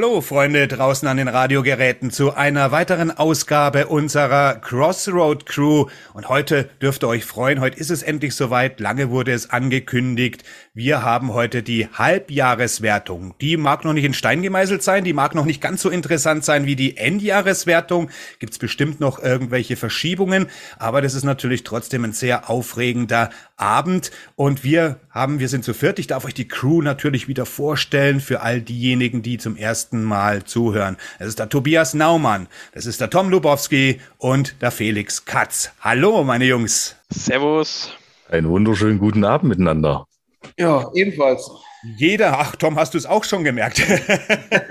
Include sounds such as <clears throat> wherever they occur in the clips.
Hallo Freunde draußen an den Radiogeräten zu einer weiteren Ausgabe unserer Crossroad Crew und heute dürft ihr euch freuen, heute ist es endlich soweit, lange wurde es angekündigt. Wir haben heute die Halbjahreswertung. Die mag noch nicht in Stein gemeißelt sein, die mag noch nicht ganz so interessant sein wie die Endjahreswertung. Gibt's bestimmt noch irgendwelche Verschiebungen, aber das ist natürlich trotzdem ein sehr aufregender Abend und wir haben, wir sind zu viert. Ich darf euch die Crew natürlich wieder vorstellen für all diejenigen, die zum ersten ersten Mal zuhören. Es ist der Tobias Naumann, das ist der Tom Lubowski und der Felix Katz. Hallo, meine Jungs. Servus. Einen wunderschönen guten Abend miteinander. Ja, ebenfalls. Jeder, ach Tom, hast du es auch schon gemerkt?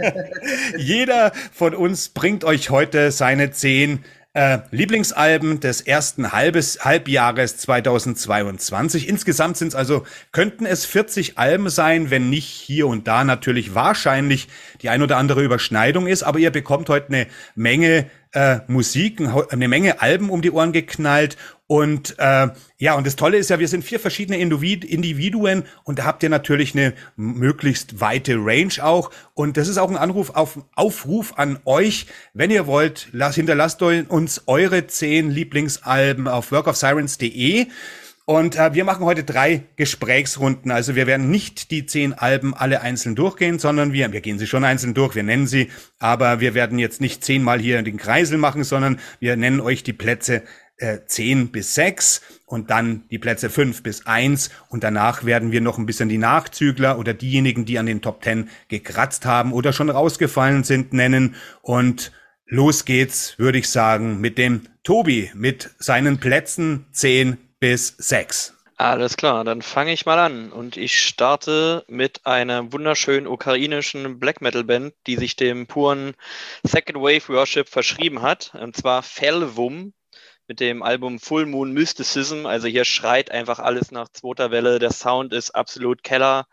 <laughs> Jeder von uns bringt euch heute seine zehn äh, Lieblingsalben des ersten Halbes, Halbjahres 2022. Insgesamt sind es also, könnten es 40 Alben sein, wenn nicht hier und da natürlich wahrscheinlich die ein oder andere Überschneidung ist, aber ihr bekommt heute eine Menge äh, Musik, eine Menge Alben um die Ohren geknallt. Und äh, ja, und das Tolle ist ja, wir sind vier verschiedene Individuen und da habt ihr natürlich eine möglichst weite Range auch. Und das ist auch ein Anruf auf Aufruf an euch. Wenn ihr wollt, lasst, hinterlasst uns eure zehn Lieblingsalben auf workofsirens.de. Und äh, wir machen heute drei Gesprächsrunden. Also wir werden nicht die zehn Alben alle einzeln durchgehen, sondern wir, wir gehen sie schon einzeln durch, wir nennen sie, aber wir werden jetzt nicht zehnmal hier den Kreisel machen, sondern wir nennen euch die Plätze äh, 10 bis 6 und dann die Plätze 5 bis 1 und danach werden wir noch ein bisschen die Nachzügler oder diejenigen, die an den Top 10 gekratzt haben oder schon rausgefallen sind, nennen. Und los geht's, würde ich sagen, mit dem Tobi mit seinen Plätzen 10 bis 6. Alles klar, dann fange ich mal an. Und ich starte mit einer wunderschönen ukrainischen Black Metal Band, die sich dem puren Second Wave Worship verschrieben hat, und zwar Felvum mit dem Album Full Moon Mysticism. Also hier schreit einfach alles nach zweiter Welle. Der Sound ist absolut Keller.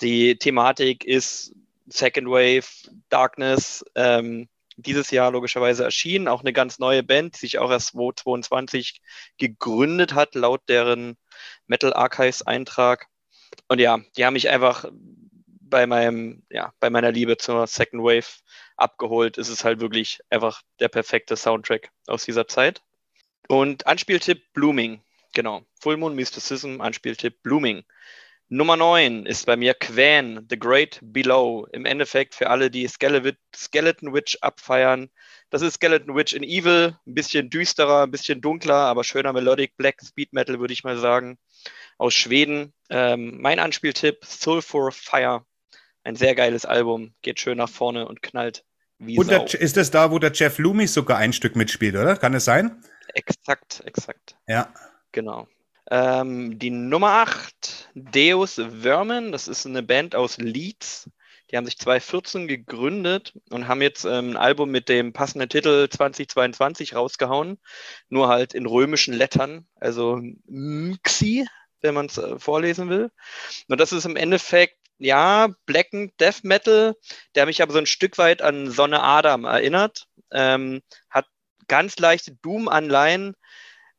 Die Thematik ist Second Wave, Darkness. Ähm, dieses Jahr logischerweise erschienen. Auch eine ganz neue Band, die sich auch erst 2022 gegründet hat, laut deren Metal Archives Eintrag. Und ja, die haben mich einfach bei meinem, ja, bei meiner Liebe zur Second Wave abgeholt. Es ist halt wirklich einfach der perfekte Soundtrack aus dieser Zeit. Und Anspieltipp Blooming. Genau. Full Moon Mysticism, Anspieltipp Blooming. Nummer 9 ist bei mir Quan, The Great Below. Im Endeffekt für alle, die Skeleton Witch abfeiern. Das ist Skeleton Witch in Evil, ein bisschen düsterer, ein bisschen dunkler, aber schöner Melodic Black Speed Metal, würde ich mal sagen. Aus Schweden. Ähm, mein Anspieltipp, Sulfur Fire. Ein sehr geiles Album, geht schön nach vorne und knallt wie und der, ist das da, wo der Jeff Loomis sogar ein Stück mitspielt, oder? Kann es sein? Exakt, exakt. Ja. Genau. Ähm, die Nummer 8, Deus Vermin, das ist eine Band aus Leeds. Die haben sich 2014 gegründet und haben jetzt ähm, ein Album mit dem passenden Titel 2022 rausgehauen. Nur halt in römischen Lettern, also Mxi, wenn man es äh, vorlesen will. Und das ist im Endeffekt, ja, Black Death Metal, der mich aber so ein Stück weit an Sonne Adam erinnert. Ähm, hat ganz leichte Doom-Anleihen,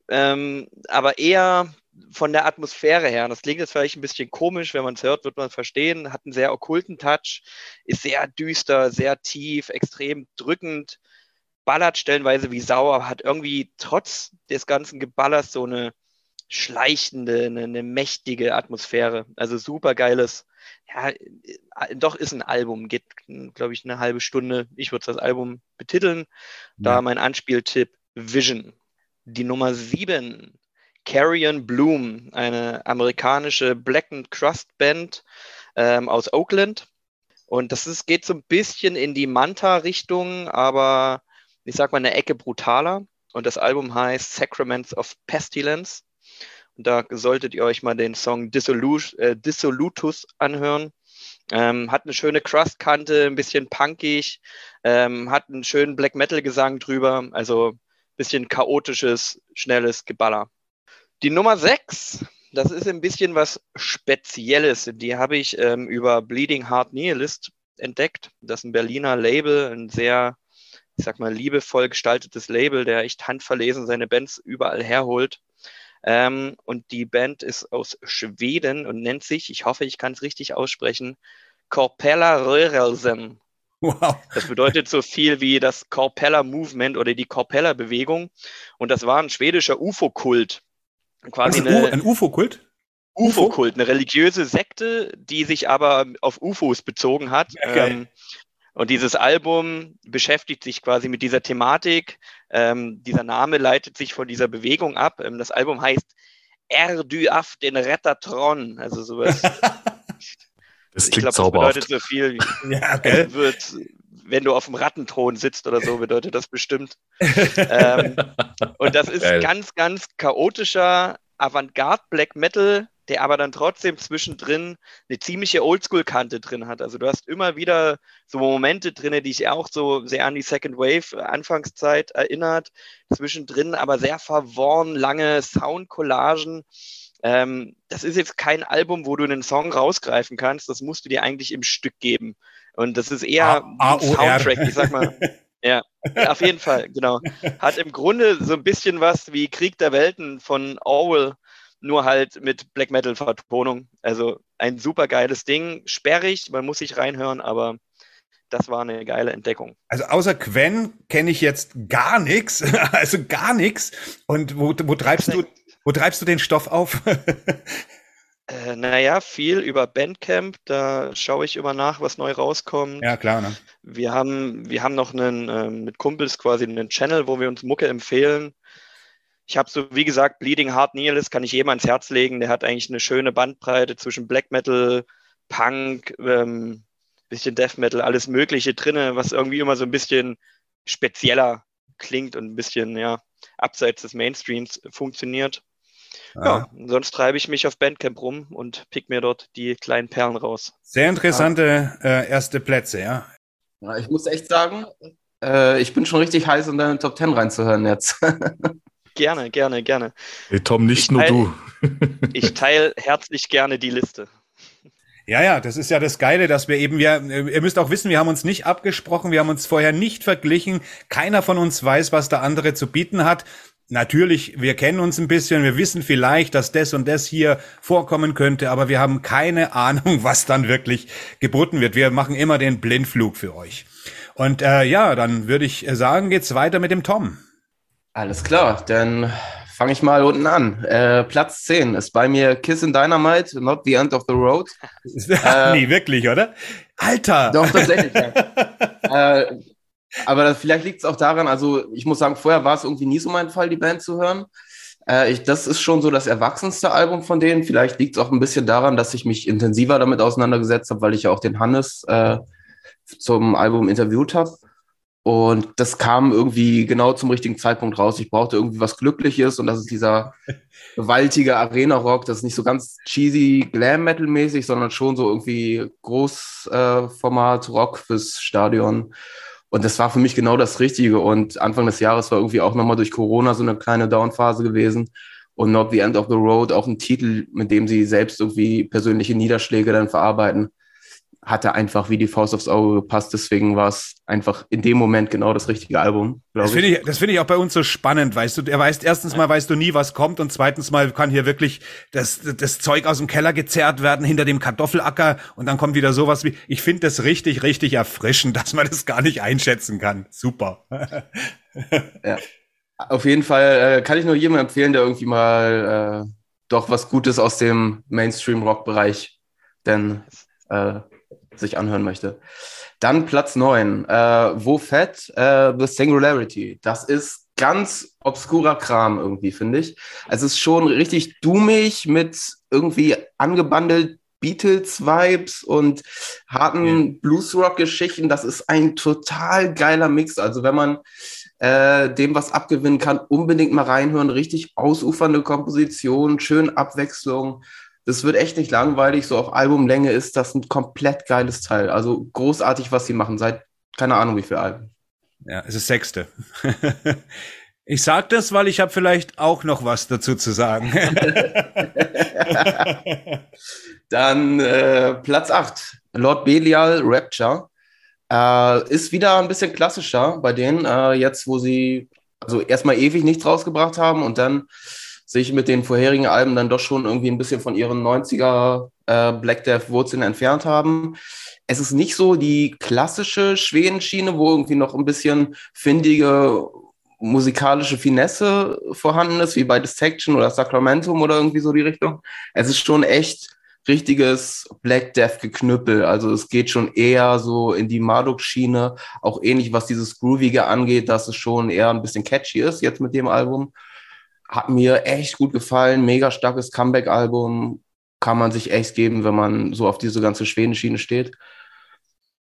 ähm, aber eher von der Atmosphäre her. Das klingt jetzt vielleicht ein bisschen komisch, wenn man es hört, wird man es verstehen. Hat einen sehr okkulten Touch, ist sehr düster, sehr tief, extrem drückend, ballert stellenweise wie sauer, hat irgendwie trotz des ganzen Geballers so eine schleichende, eine, eine mächtige Atmosphäre. Also super geiles, ja, äh, doch ist ein Album, geht, glaube ich, eine halbe Stunde. Ich würde das Album betiteln. Da mein Anspieltipp Vision. Die Nummer 7, Carrion Bloom, eine amerikanische Black and Crust Band ähm, aus Oakland. Und das ist, geht so ein bisschen in die Manta-Richtung, aber ich sag mal eine Ecke brutaler. Und das Album heißt Sacraments of Pestilence. Und da solltet ihr euch mal den Song äh, Dissolutus anhören. Ähm, hat eine schöne Crust-Kante, ein bisschen punkig, ähm, hat einen schönen Black Metal-Gesang drüber. Also bisschen chaotisches, schnelles Geballer. Die Nummer 6, das ist ein bisschen was Spezielles. Die habe ich ähm, über Bleeding Heart Nihilist entdeckt. Das ist ein Berliner Label, ein sehr, ich sag mal, liebevoll gestaltetes Label, der echt handverlesen seine Bands überall herholt. Ähm, und die Band ist aus Schweden und nennt sich, ich hoffe, ich kann es richtig aussprechen, Korpella Rörelsen. Wow. Das bedeutet so viel wie das Corpella Movement oder die Corpella Bewegung. Und das war ein schwedischer UFO-Kult. Quasi ein, eine, ein UFO-Kult? UFO-Kult, eine religiöse Sekte, die sich aber auf UFOs bezogen hat. Okay. Ähm, und dieses Album beschäftigt sich quasi mit dieser Thematik. Ähm, dieser Name leitet sich von dieser Bewegung ab. Ähm, das Album heißt Er du af den Rettatron, also sowas. <laughs> Das klingt ich glaub, das bedeutet so viel wie <laughs> ja, okay. wird, wenn du auf dem Rattenthron sitzt oder so, bedeutet das bestimmt. ähm, und das ist Geil. ganz, ganz chaotischer Avantgarde Black Metal, der aber dann trotzdem zwischendrin eine ziemliche Oldschool-Kante drin hat. Also du hast immer wieder so Momente drin, die ich auch so sehr an die Second Wave Anfangszeit erinnert. Zwischendrin aber sehr verworren, lange Soundcollagen. Ähm, das ist jetzt kein Album, wo du einen Song rausgreifen kannst. Das musst du dir eigentlich im Stück geben. Und das ist eher ein Soundtrack, ich sag mal. <laughs> Ja, auf jeden Fall, genau. Hat im Grunde so ein bisschen was wie Krieg der Welten von Orwell, nur halt mit Black Metal Vertonung. Also ein super geiles Ding, sperrig, man muss sich reinhören, aber das war eine geile Entdeckung. Also außer Quen kenne ich jetzt gar nichts, <laughs> also gar nichts. Und wo, wo treibst du wo treibst du den Stoff auf? <laughs> äh, naja, viel über Bandcamp. Da schaue ich immer nach, was neu rauskommt. Ja, klar. Ne? Wir, haben, wir haben noch einen, äh, mit Kumpels quasi einen Channel, wo wir uns Mucke empfehlen. Ich habe so, wie gesagt, Bleeding Heart Nihilist kann ich jedem ans Herz legen. Der hat eigentlich eine schöne Bandbreite zwischen Black Metal, Punk, ähm, bisschen Death Metal, alles Mögliche drinne, was irgendwie immer so ein bisschen spezieller klingt und ein bisschen, ja, abseits des Mainstreams funktioniert. Ja, sonst treibe ich mich auf Bandcamp rum und pick mir dort die kleinen Perlen raus. Sehr interessante äh, erste Plätze, ja. ja. Ich muss echt sagen, äh, ich bin schon richtig heiß, in deine Top Ten reinzuhören jetzt. <laughs> gerne, gerne, gerne. Hey, Tom, nicht ich nur teil, du. <laughs> ich teile herzlich gerne die Liste. Ja, ja, das ist ja das Geile, dass wir eben, wir, ihr müsst auch wissen, wir haben uns nicht abgesprochen, wir haben uns vorher nicht verglichen. Keiner von uns weiß, was der andere zu bieten hat. Natürlich, wir kennen uns ein bisschen, wir wissen vielleicht, dass das und das hier vorkommen könnte, aber wir haben keine <laughs> Ahnung, was dann wirklich geboten wird. Wir machen immer den Blindflug für euch. Und äh, ja, dann würde ich sagen, geht's weiter mit dem Tom. Alles klar, dann fange ich mal unten an. Äh, Platz 10 ist bei mir Kiss in Dynamite, Not the End of the Road. <laughs> äh, nee, wirklich, oder? Alter! Doch, tatsächlich, ja. <laughs> äh, aber das, vielleicht liegt es auch daran, also ich muss sagen, vorher war es irgendwie nie so mein Fall, die Band zu hören. Äh, ich, das ist schon so das erwachsenste Album von denen. Vielleicht liegt es auch ein bisschen daran, dass ich mich intensiver damit auseinandergesetzt habe, weil ich ja auch den Hannes äh, zum Album interviewt habe. Und das kam irgendwie genau zum richtigen Zeitpunkt raus. Ich brauchte irgendwie was Glückliches und das ist dieser <laughs> gewaltige Arena-Rock. Das ist nicht so ganz cheesy Glam-Metal-mäßig, sondern schon so irgendwie Großformat-Rock fürs Stadion. Und das war für mich genau das Richtige. Und Anfang des Jahres war irgendwie auch nochmal durch Corona so eine kleine Downphase gewesen. Und Not the End of the Road, auch ein Titel, mit dem sie selbst irgendwie persönliche Niederschläge dann verarbeiten hatte einfach wie die Faust aufs Auge gepasst. Deswegen war es einfach in dem Moment genau das richtige Album. Das finde ich, das finde ich auch bei uns so spannend, weißt du. Er weißt, erstens mal weißt du nie, was kommt und zweitens mal kann hier wirklich das, das Zeug aus dem Keller gezerrt werden hinter dem Kartoffelacker und dann kommt wieder sowas wie, ich finde das richtig, richtig erfrischend, dass man das gar nicht einschätzen kann. Super. ja. Auf jeden Fall äh, kann ich nur jedem empfehlen, der irgendwie mal äh, doch was Gutes aus dem Mainstream-Rock-Bereich denn äh, sich anhören möchte. Dann Platz 9, äh, Wo Fett, äh, The Singularity. Das ist ganz obskurer Kram irgendwie, finde ich. Also es ist schon richtig dummig mit irgendwie angebandelt Beatles-Vibes und harten ja. Bluesrock-Geschichten. Das ist ein total geiler Mix. Also wenn man äh, dem was abgewinnen kann, unbedingt mal reinhören. Richtig ausufernde Komposition, schön Abwechslung das wird echt nicht langweilig. So auf Albumlänge ist das ein komplett geiles Teil. Also großartig, was sie machen, seit keine Ahnung wie viel Alben. Ja, es ist sechste. <laughs> ich sag das, weil ich habe vielleicht auch noch was dazu zu sagen. <laughs> Dann äh, Platz 8, Lord Belial Rapture. Äh, ist wieder ein bisschen klassischer bei denen, äh, jetzt wo sie also erstmal ewig nichts rausgebracht haben und dann sich mit den vorherigen Alben dann doch schon irgendwie ein bisschen von ihren 90er äh, Black Death Wurzeln entfernt haben. Es ist nicht so die klassische Schwedenschiene, wo irgendwie noch ein bisschen findige musikalische Finesse vorhanden ist, wie bei Dissection oder Sacramentum oder irgendwie so die Richtung. Es ist schon echt richtiges Black Death Geknüppel. Also es geht schon eher so in die Marduk-Schiene, auch ähnlich was dieses Groovige angeht, dass es schon eher ein bisschen catchy ist jetzt mit dem Album. Hat mir echt gut gefallen, mega starkes Comeback-Album. Kann man sich echt geben, wenn man so auf diese ganze Schwedenschiene steht.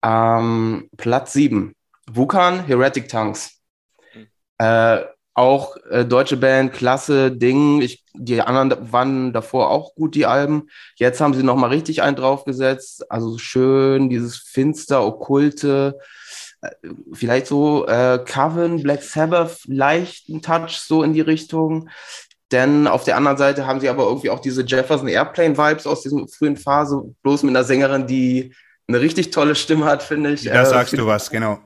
Ähm, Platz 7. Wukan, Heretic. Hm. Äh, auch äh, deutsche Band, klasse Ding. Ich, die anderen waren davor auch gut, die Alben. Jetzt haben sie nochmal richtig einen draufgesetzt. Also schön, dieses finster, okkulte, vielleicht so äh, Coven, Black Sabbath, leichten Touch so in die Richtung. Denn auf der anderen Seite haben sie aber irgendwie auch diese Jefferson Airplane Vibes aus dieser frühen Phase, bloß mit einer Sängerin, die eine richtig tolle Stimme hat, finde ich. Da äh, sagst du was, genau.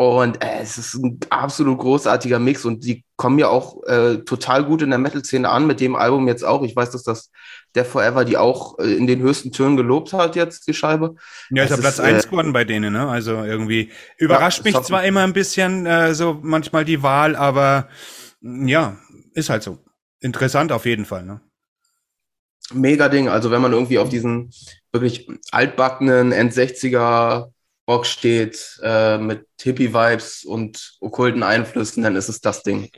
Und äh, es ist ein absolut großartiger Mix und die kommen ja auch äh, total gut in der Metal-Szene an, mit dem Album jetzt auch. Ich weiß, dass das der Forever die auch äh, in den höchsten Tönen gelobt hat, jetzt die Scheibe. Ja, ist ja Platz 1 äh, geworden bei denen, ne? Also irgendwie überrascht ja, mich zwar immer ein bisschen äh, so manchmal die Wahl, aber ja, ist halt so. Interessant auf jeden Fall, ne? Mega Ding. Also wenn man irgendwie auf diesen wirklich altbackenen End-60er Rock steht äh, mit Hippie-Vibes und okkulten Einflüssen, dann ist es das Ding.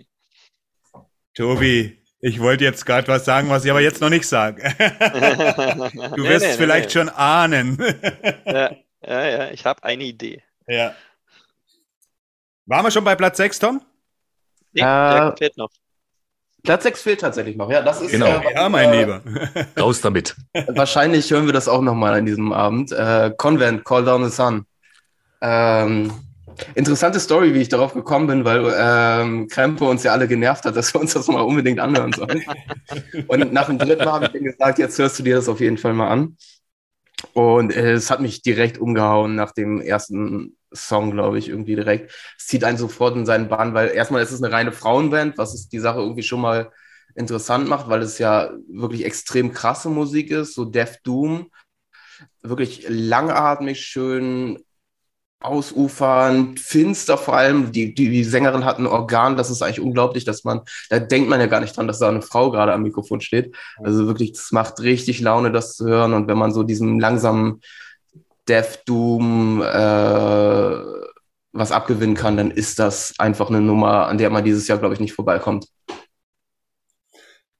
Tobi, ich wollte jetzt gerade was sagen, was ich aber jetzt noch nicht sage. <laughs> du wirst nee, nee, vielleicht nee. schon ahnen. ja, ja, ja, ich habe eine Idee. Ja. Waren wir schon bei Platz 6, Tom? Nee, äh, fehlt noch. Platz 6 fehlt tatsächlich noch, ja. Das ist, genau, äh, ja, mein äh, Lieber. Raus damit. Wahrscheinlich hören wir das auch nochmal an diesem Abend. Äh, Convent, Call Down the Sun. Ähm, interessante Story, wie ich darauf gekommen bin, weil ähm, Krempe uns ja alle genervt hat, dass wir uns das mal unbedingt anhören sollen. Und nach dem dritten Mal habe ich gesagt, jetzt hörst du dir das auf jeden Fall mal an. Und äh, es hat mich direkt umgehauen nach dem ersten Song, glaube ich, irgendwie direkt. Es zieht einen sofort in seinen Bann, weil erstmal ist es eine reine Frauenband, was es die Sache irgendwie schon mal interessant macht, weil es ja wirklich extrem krasse Musik ist, so Death Doom. Wirklich langatmig schön, ausufern, finster vor allem. Die, die, die Sängerin hat ein Organ, das ist eigentlich unglaublich, dass man, da denkt man ja gar nicht dran, dass da eine Frau gerade am Mikrofon steht. Also wirklich, das macht richtig Laune, das zu hören. Und wenn man so diesen langsamen Death Doom äh, was abgewinnen kann, dann ist das einfach eine Nummer, an der man dieses Jahr, glaube ich, nicht vorbeikommt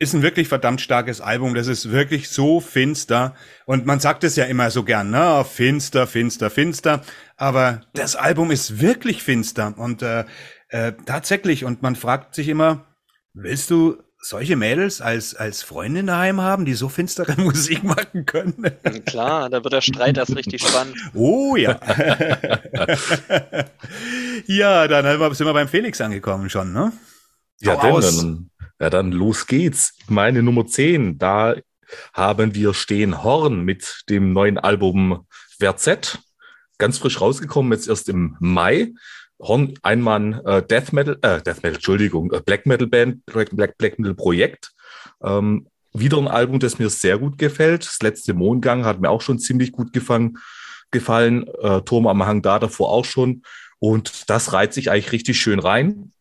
ist ein wirklich verdammt starkes Album. Das ist wirklich so finster. Und man sagt es ja immer so gern, ne? Finster, finster, finster. Aber das Album ist wirklich finster. Und äh, äh, tatsächlich, und man fragt sich immer, willst du solche Mädels als, als Freundin daheim haben, die so finstere <laughs> Musik machen können? Klar, da wird der Streit erst richtig spannend. Oh ja. <laughs> ja, dann sind wir beim Felix angekommen schon, ne? Ja, denn, dann ja, dann los geht's. Meine Nummer 10, da haben wir Stehen Horn mit dem neuen Album Verzett. Ganz frisch rausgekommen, jetzt erst im Mai. Horn, ein Mann äh, Death Metal, äh, Death Metal, Entschuldigung, äh, Black Metal Band, Black, Black, Metal Projekt. Ähm, wieder ein Album, das mir sehr gut gefällt. Das letzte Mondgang hat mir auch schon ziemlich gut gefangen, gefallen. Äh, Turm am Hang da davor auch schon. Und das reiht sich eigentlich richtig schön rein.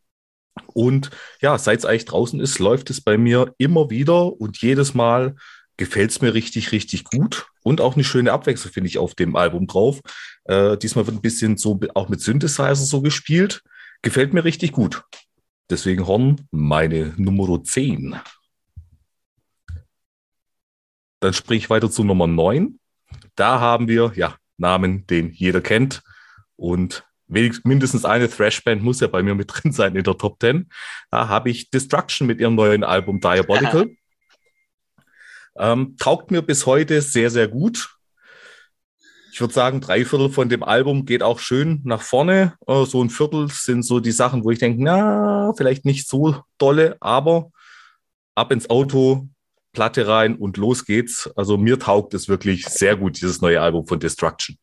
Und ja, seit es eigentlich draußen ist, läuft es bei mir immer wieder und jedes Mal gefällt es mir richtig, richtig gut. Und auch eine schöne Abwechslung finde ich auf dem Album drauf. Äh, diesmal wird ein bisschen so auch mit Synthesizer so gespielt. Gefällt mir richtig gut. Deswegen Horn meine Nummer 10. Dann sprich ich weiter zu Nummer 9. Da haben wir, ja, Namen, den jeder kennt. Und mindestens eine Thrash-Band muss ja bei mir mit <laughs> drin sein in der Top 10. Da habe ich Destruction mit ihrem neuen Album Diabolical. <laughs> ähm, taugt mir bis heute sehr, sehr gut. Ich würde sagen, drei Viertel von dem Album geht auch schön nach vorne. Äh, so ein Viertel sind so die Sachen, wo ich denke, na, vielleicht nicht so dolle, aber ab ins Auto, Platte rein und los geht's. Also mir taugt es wirklich sehr gut, dieses neue Album von Destruction.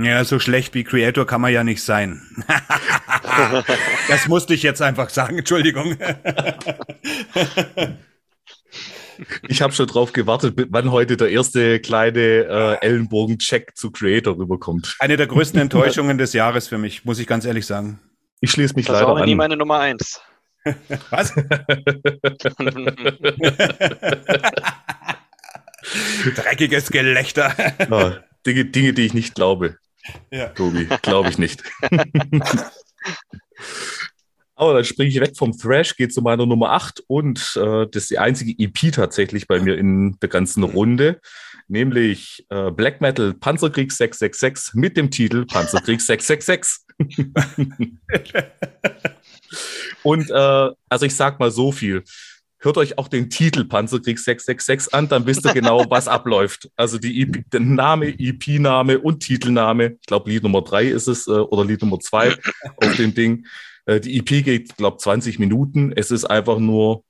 Ja, so schlecht wie Creator kann man ja nicht sein. <laughs> das musste ich jetzt einfach sagen, Entschuldigung. Ich habe schon drauf gewartet, wann heute der erste kleine äh, Ellenbogen-Check zu Creator rüberkommt. Eine der größten Enttäuschungen des Jahres für mich, muss ich ganz ehrlich sagen. Ich schließe mich Das leider war auch an. nie meine Nummer eins. <laughs> <laughs> Was? Dreckiges Gelächter. Ah, Dinge, Dinge, die ich nicht glaube, Ja. Tobi. Glaube ich nicht. <laughs> Aber dann springe ich weg vom Thrash, gehe zu meiner Nummer 8 und äh, das ist die einzige EP tatsächlich bei mir in der ganzen Runde, nämlich äh, Black Metal Panzerkrieg 666 mit dem Titel Panzerkrieg 666. <laughs> und äh, also ich sag mal so viel. Hört euch auch den Titel Panzerkrieg 666 an, dann wisst ihr genau, was abläuft. Also die EP, der Name, EP-Name und Titelname. Ich glaube, Lied Nummer drei ist es äh, oder Lied Nummer zwei auf dem Ding. Äh, die EP geht, glaube 20 Minuten. Es ist einfach nur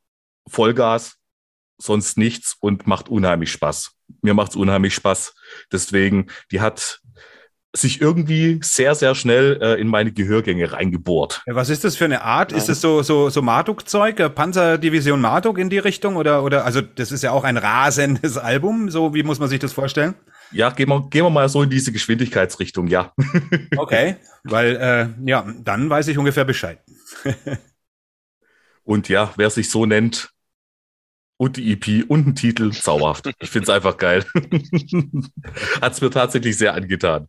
Vollgas, sonst nichts und macht unheimlich Spaß. Mir macht's unheimlich Spaß. Deswegen, die hat sich irgendwie sehr, sehr schnell äh, in meine Gehörgänge reingebohrt. Ja, Was ist das für eine Art? Ist es so, so, so Marduk-Zeug, äh, Panzerdivision Marduk in die Richtung? Oder, oder, also, das ist ja auch ein rasendes Album. So, wie muss man sich das vorstellen? Ja, gehen wir, gehen wir mal so in diese Geschwindigkeitsrichtung, ja. <laughs> Okay. Weil, äh, ja, dann weiß ich ungefähr Bescheid. Und ja, wer sich so nennt und die EP und ein Titel, <laughs> zauberhaft. Ich find's einfach geil. <laughs> Hat's mir tatsächlich sehr angetan.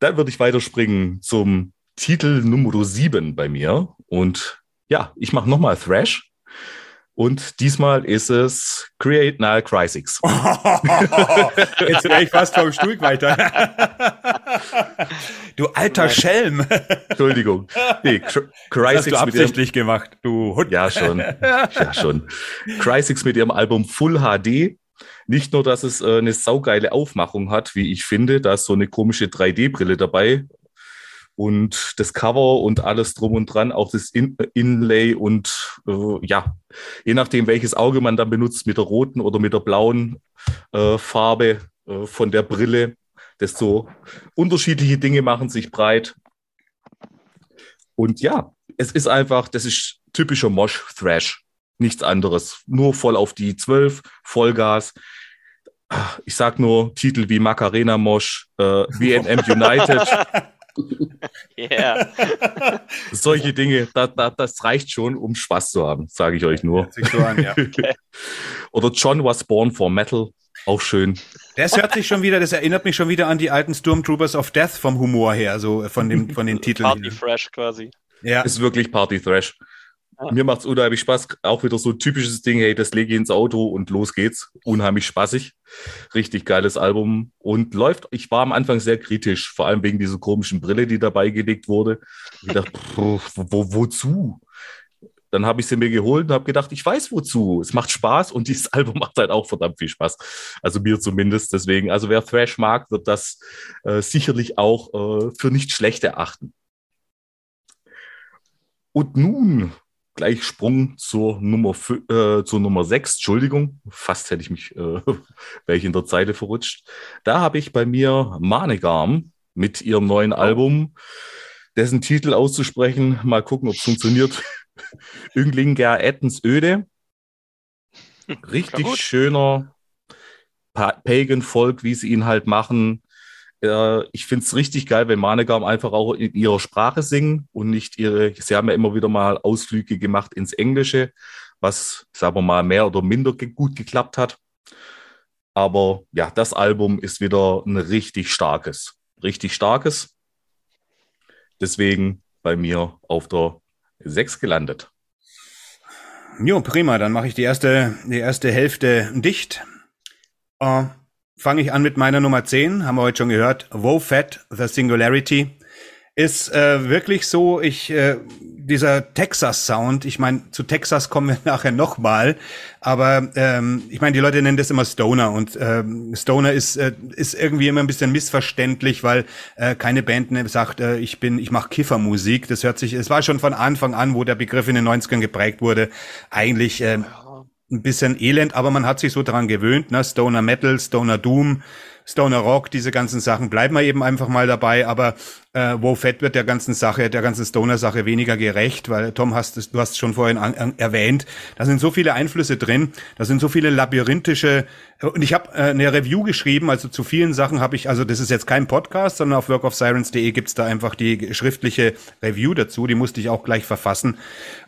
Dann würde ich weiterspringen zum Titel Nummer 7 bei mir. Und ja, ich mache nochmal Thrash. Und diesmal ist es Create Null Crysis. <laughs> Jetzt wäre ich fast vom Stuhl weiter. <laughs> du alter Nein. Schelm. Entschuldigung. Nee, <laughs> Das hast du mit ihrem, absichtlich gemacht, du Hund. Ja, schon. Ja, schon. Crysis mit ihrem Album Full HD. Nicht nur, dass es äh, eine saugeile Aufmachung hat, wie ich finde, da ist so eine komische 3D-Brille dabei. Und das Cover und alles drum und dran, auch das In Inlay und äh, ja, je nachdem, welches Auge man dann benutzt, mit der roten oder mit der blauen äh, Farbe äh, von der Brille, desto unterschiedliche Dinge machen sich breit. Und ja, es ist einfach, das ist typischer Mosh-Thrash. Nichts anderes. Nur voll auf die 12, Vollgas. Ich sag nur Titel wie Macarena Mosh, äh, WNM United, <laughs> Yeah. <laughs> solche Dinge, da, da, das reicht schon, um Spaß zu haben, sage ich euch nur. Hört sich so an, ja. <laughs> Oder John was born for Metal, auch schön. Das hört sich schon wieder, das erinnert mich schon wieder an die alten Stormtroopers of Death vom Humor her, so von, dem, von den Titeln. Party. Fresh quasi. Ja. Ist wirklich Party Thrash. Mir macht's unheimlich Spaß. Auch wieder so ein typisches Ding, hey, das lege ich ins Auto und los geht's. Unheimlich spaßig. Richtig geiles Album und läuft. Ich war am Anfang sehr kritisch, vor allem wegen dieser komischen Brille, die dabei gelegt wurde. Ich dachte, <laughs> wo, wo, wozu? Dann habe ich sie mir geholt und habe gedacht, ich weiß wozu. Es macht Spaß und <laughs> dieses Album macht halt auch verdammt viel Spaß. Also mir zumindest. Deswegen, also wer Thrash mag, wird das äh, sicherlich auch äh, für nicht schlecht erachten. Und nun gleich Sprung zur Nummer, äh, zur Nummer 6. Entschuldigung, fast hätte ich mich, äh, <laughs> wäre ich in der Zeile verrutscht. Da habe ich bei mir Manegarm mit ihrem neuen Album, dessen Titel auszusprechen. Mal gucken, ob es funktioniert. <laughs> Ünglinger Ettens Öde. Richtig schöner pa Pagan-Folk, wie sie ihn halt machen. Äh, ich finde es richtig geil, wenn Manegam einfach auch in ihrer Sprache singen und nicht ihre, sie haben ja immer wieder mal Ausflüge gemacht ins Englische, was, sagen wir mal, mehr oder minder gut geklappt hat. Aber ja, das Album ist wieder ein richtig starkes, richtig starkes. Deswegen bei mir auf der 6 gelandet. Jo, prima, dann mache ich die erste, die erste Hälfte dicht. Äh, Fange ich an mit meiner Nummer 10, haben wir heute schon gehört. Woe Fat, The Singularity. Ist äh, wirklich so, ich, äh, dieser Texas-Sound, ich meine, zu Texas kommen wir <laughs> nachher nochmal, aber ähm, ich meine, die Leute nennen das immer Stoner und ähm, Stoner ist, äh, ist irgendwie immer ein bisschen missverständlich, weil äh, keine Band ne, sagt, äh, ich bin, ich mache Kiffermusik. Das hört sich, es war schon von Anfang an, wo der Begriff in den 90ern geprägt wurde, eigentlich äh. Ein bisschen elend, aber man hat sich so dran gewöhnt, ne? Stoner Metal, Stoner Doom, Stoner Rock, diese ganzen Sachen, bleiben wir eben einfach mal dabei, aber äh, Wo Fett wird der ganzen Sache, der ganzen Stoner-Sache weniger gerecht, weil Tom hast du hast es schon vorhin an, an, erwähnt, da sind so viele Einflüsse drin, da sind so viele labyrinthische und ich habe äh, eine Review geschrieben, also zu vielen Sachen habe ich, also das ist jetzt kein Podcast, sondern auf workofsirens.de gibt's da einfach die schriftliche Review dazu, die musste ich auch gleich verfassen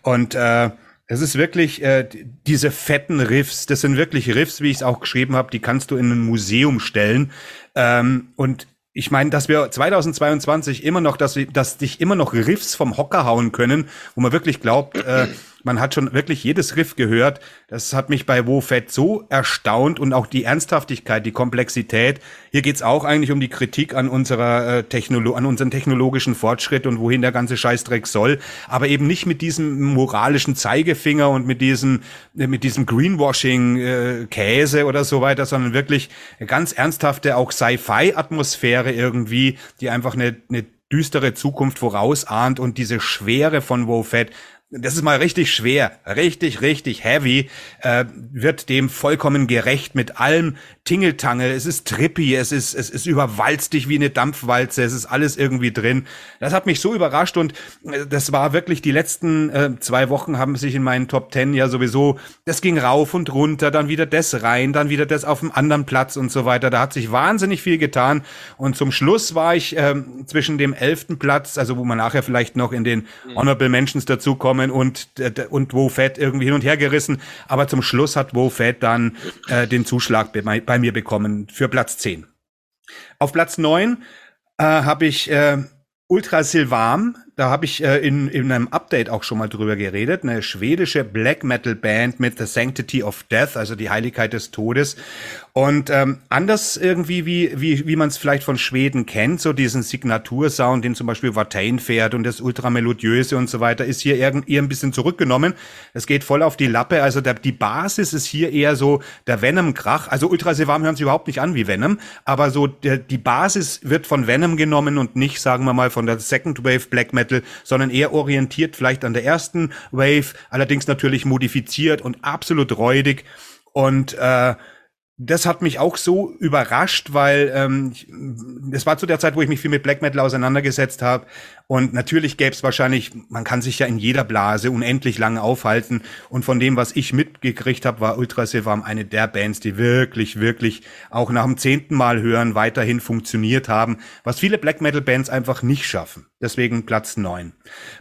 und äh, es ist wirklich äh, diese fetten Riffs, das sind wirklich Riffs, wie ich es auch geschrieben habe, die kannst du in ein Museum stellen. Ähm, und ich meine, dass wir 2022 immer noch, dass, dass dich immer noch Riffs vom Hocker hauen können, wo man wirklich glaubt, äh, man hat schon wirklich jedes Riff gehört. Das hat mich bei WoFed so erstaunt und auch die Ernsthaftigkeit, die Komplexität. Hier geht's auch eigentlich um die Kritik an unserer äh, Technolo an unseren technologischen Fortschritt und wohin der ganze Scheißdreck soll, aber eben nicht mit diesem moralischen Zeigefinger und mit diesem äh, mit diesem Greenwashing äh, oder so weiter, sondern wirklich eine ganz ernsthafte auch Sci-Fi Atmosphäre irgendwie, die einfach eine, eine düstere Zukunft vorausahnt und diese Schwere von WoFed das ist mal richtig schwer, richtig, richtig heavy, äh, wird dem vollkommen gerecht mit allem Tingeltangel. Es ist trippy, es ist, es ist überwalzt dich wie eine Dampfwalze, es ist alles irgendwie drin. Das hat mich so überrascht und äh, das war wirklich die letzten äh, zwei Wochen haben sich in meinen Top Ten ja sowieso, das ging rauf und runter, dann wieder das rein, dann wieder das auf dem anderen Platz und so weiter. Da hat sich wahnsinnig viel getan und zum Schluss war ich äh, zwischen dem elften Platz, also wo man nachher vielleicht noch in den mhm. Honorable Mentions dazukommen, gekommen und, und Wo Fett irgendwie hin und her gerissen. Aber zum Schluss hat Wo Fett dann äh, den Zuschlag bei, bei, mir bekommen für Platz 10. Auf Platz 9 äh, habe ich äh, Ultra Silvam da habe ich äh, in, in einem Update auch schon mal drüber geredet. Eine schwedische Black Metal Band mit The Sanctity of Death, also die Heiligkeit des Todes. Und ähm, anders irgendwie, wie, wie, wie man es vielleicht von Schweden kennt, so diesen Signatursound, den zum Beispiel Watain fährt und das Ultramelodiöse und so weiter, ist hier eher ein bisschen zurückgenommen. Es geht voll auf die Lappe. Also der, die Basis ist hier eher so der Venom-Krach. Also Ultra Sevam hören sich überhaupt nicht an wie Venom, aber so der, die Basis wird von Venom genommen und nicht, sagen wir mal, von der Second Wave Black Metal Metal, sondern eher orientiert vielleicht an der ersten Wave, allerdings natürlich modifiziert und absolut räudig. Und äh, das hat mich auch so überrascht, weil ähm, das war zu der Zeit, wo ich mich viel mit Black Metal auseinandergesetzt habe. Und natürlich gäbe es wahrscheinlich, man kann sich ja in jeder Blase unendlich lange aufhalten. Und von dem, was ich mitgekriegt habe, war Ultrasilvam eine der Bands, die wirklich, wirklich auch nach dem zehnten Mal hören weiterhin funktioniert haben, was viele Black Metal Bands einfach nicht schaffen. Deswegen Platz neun.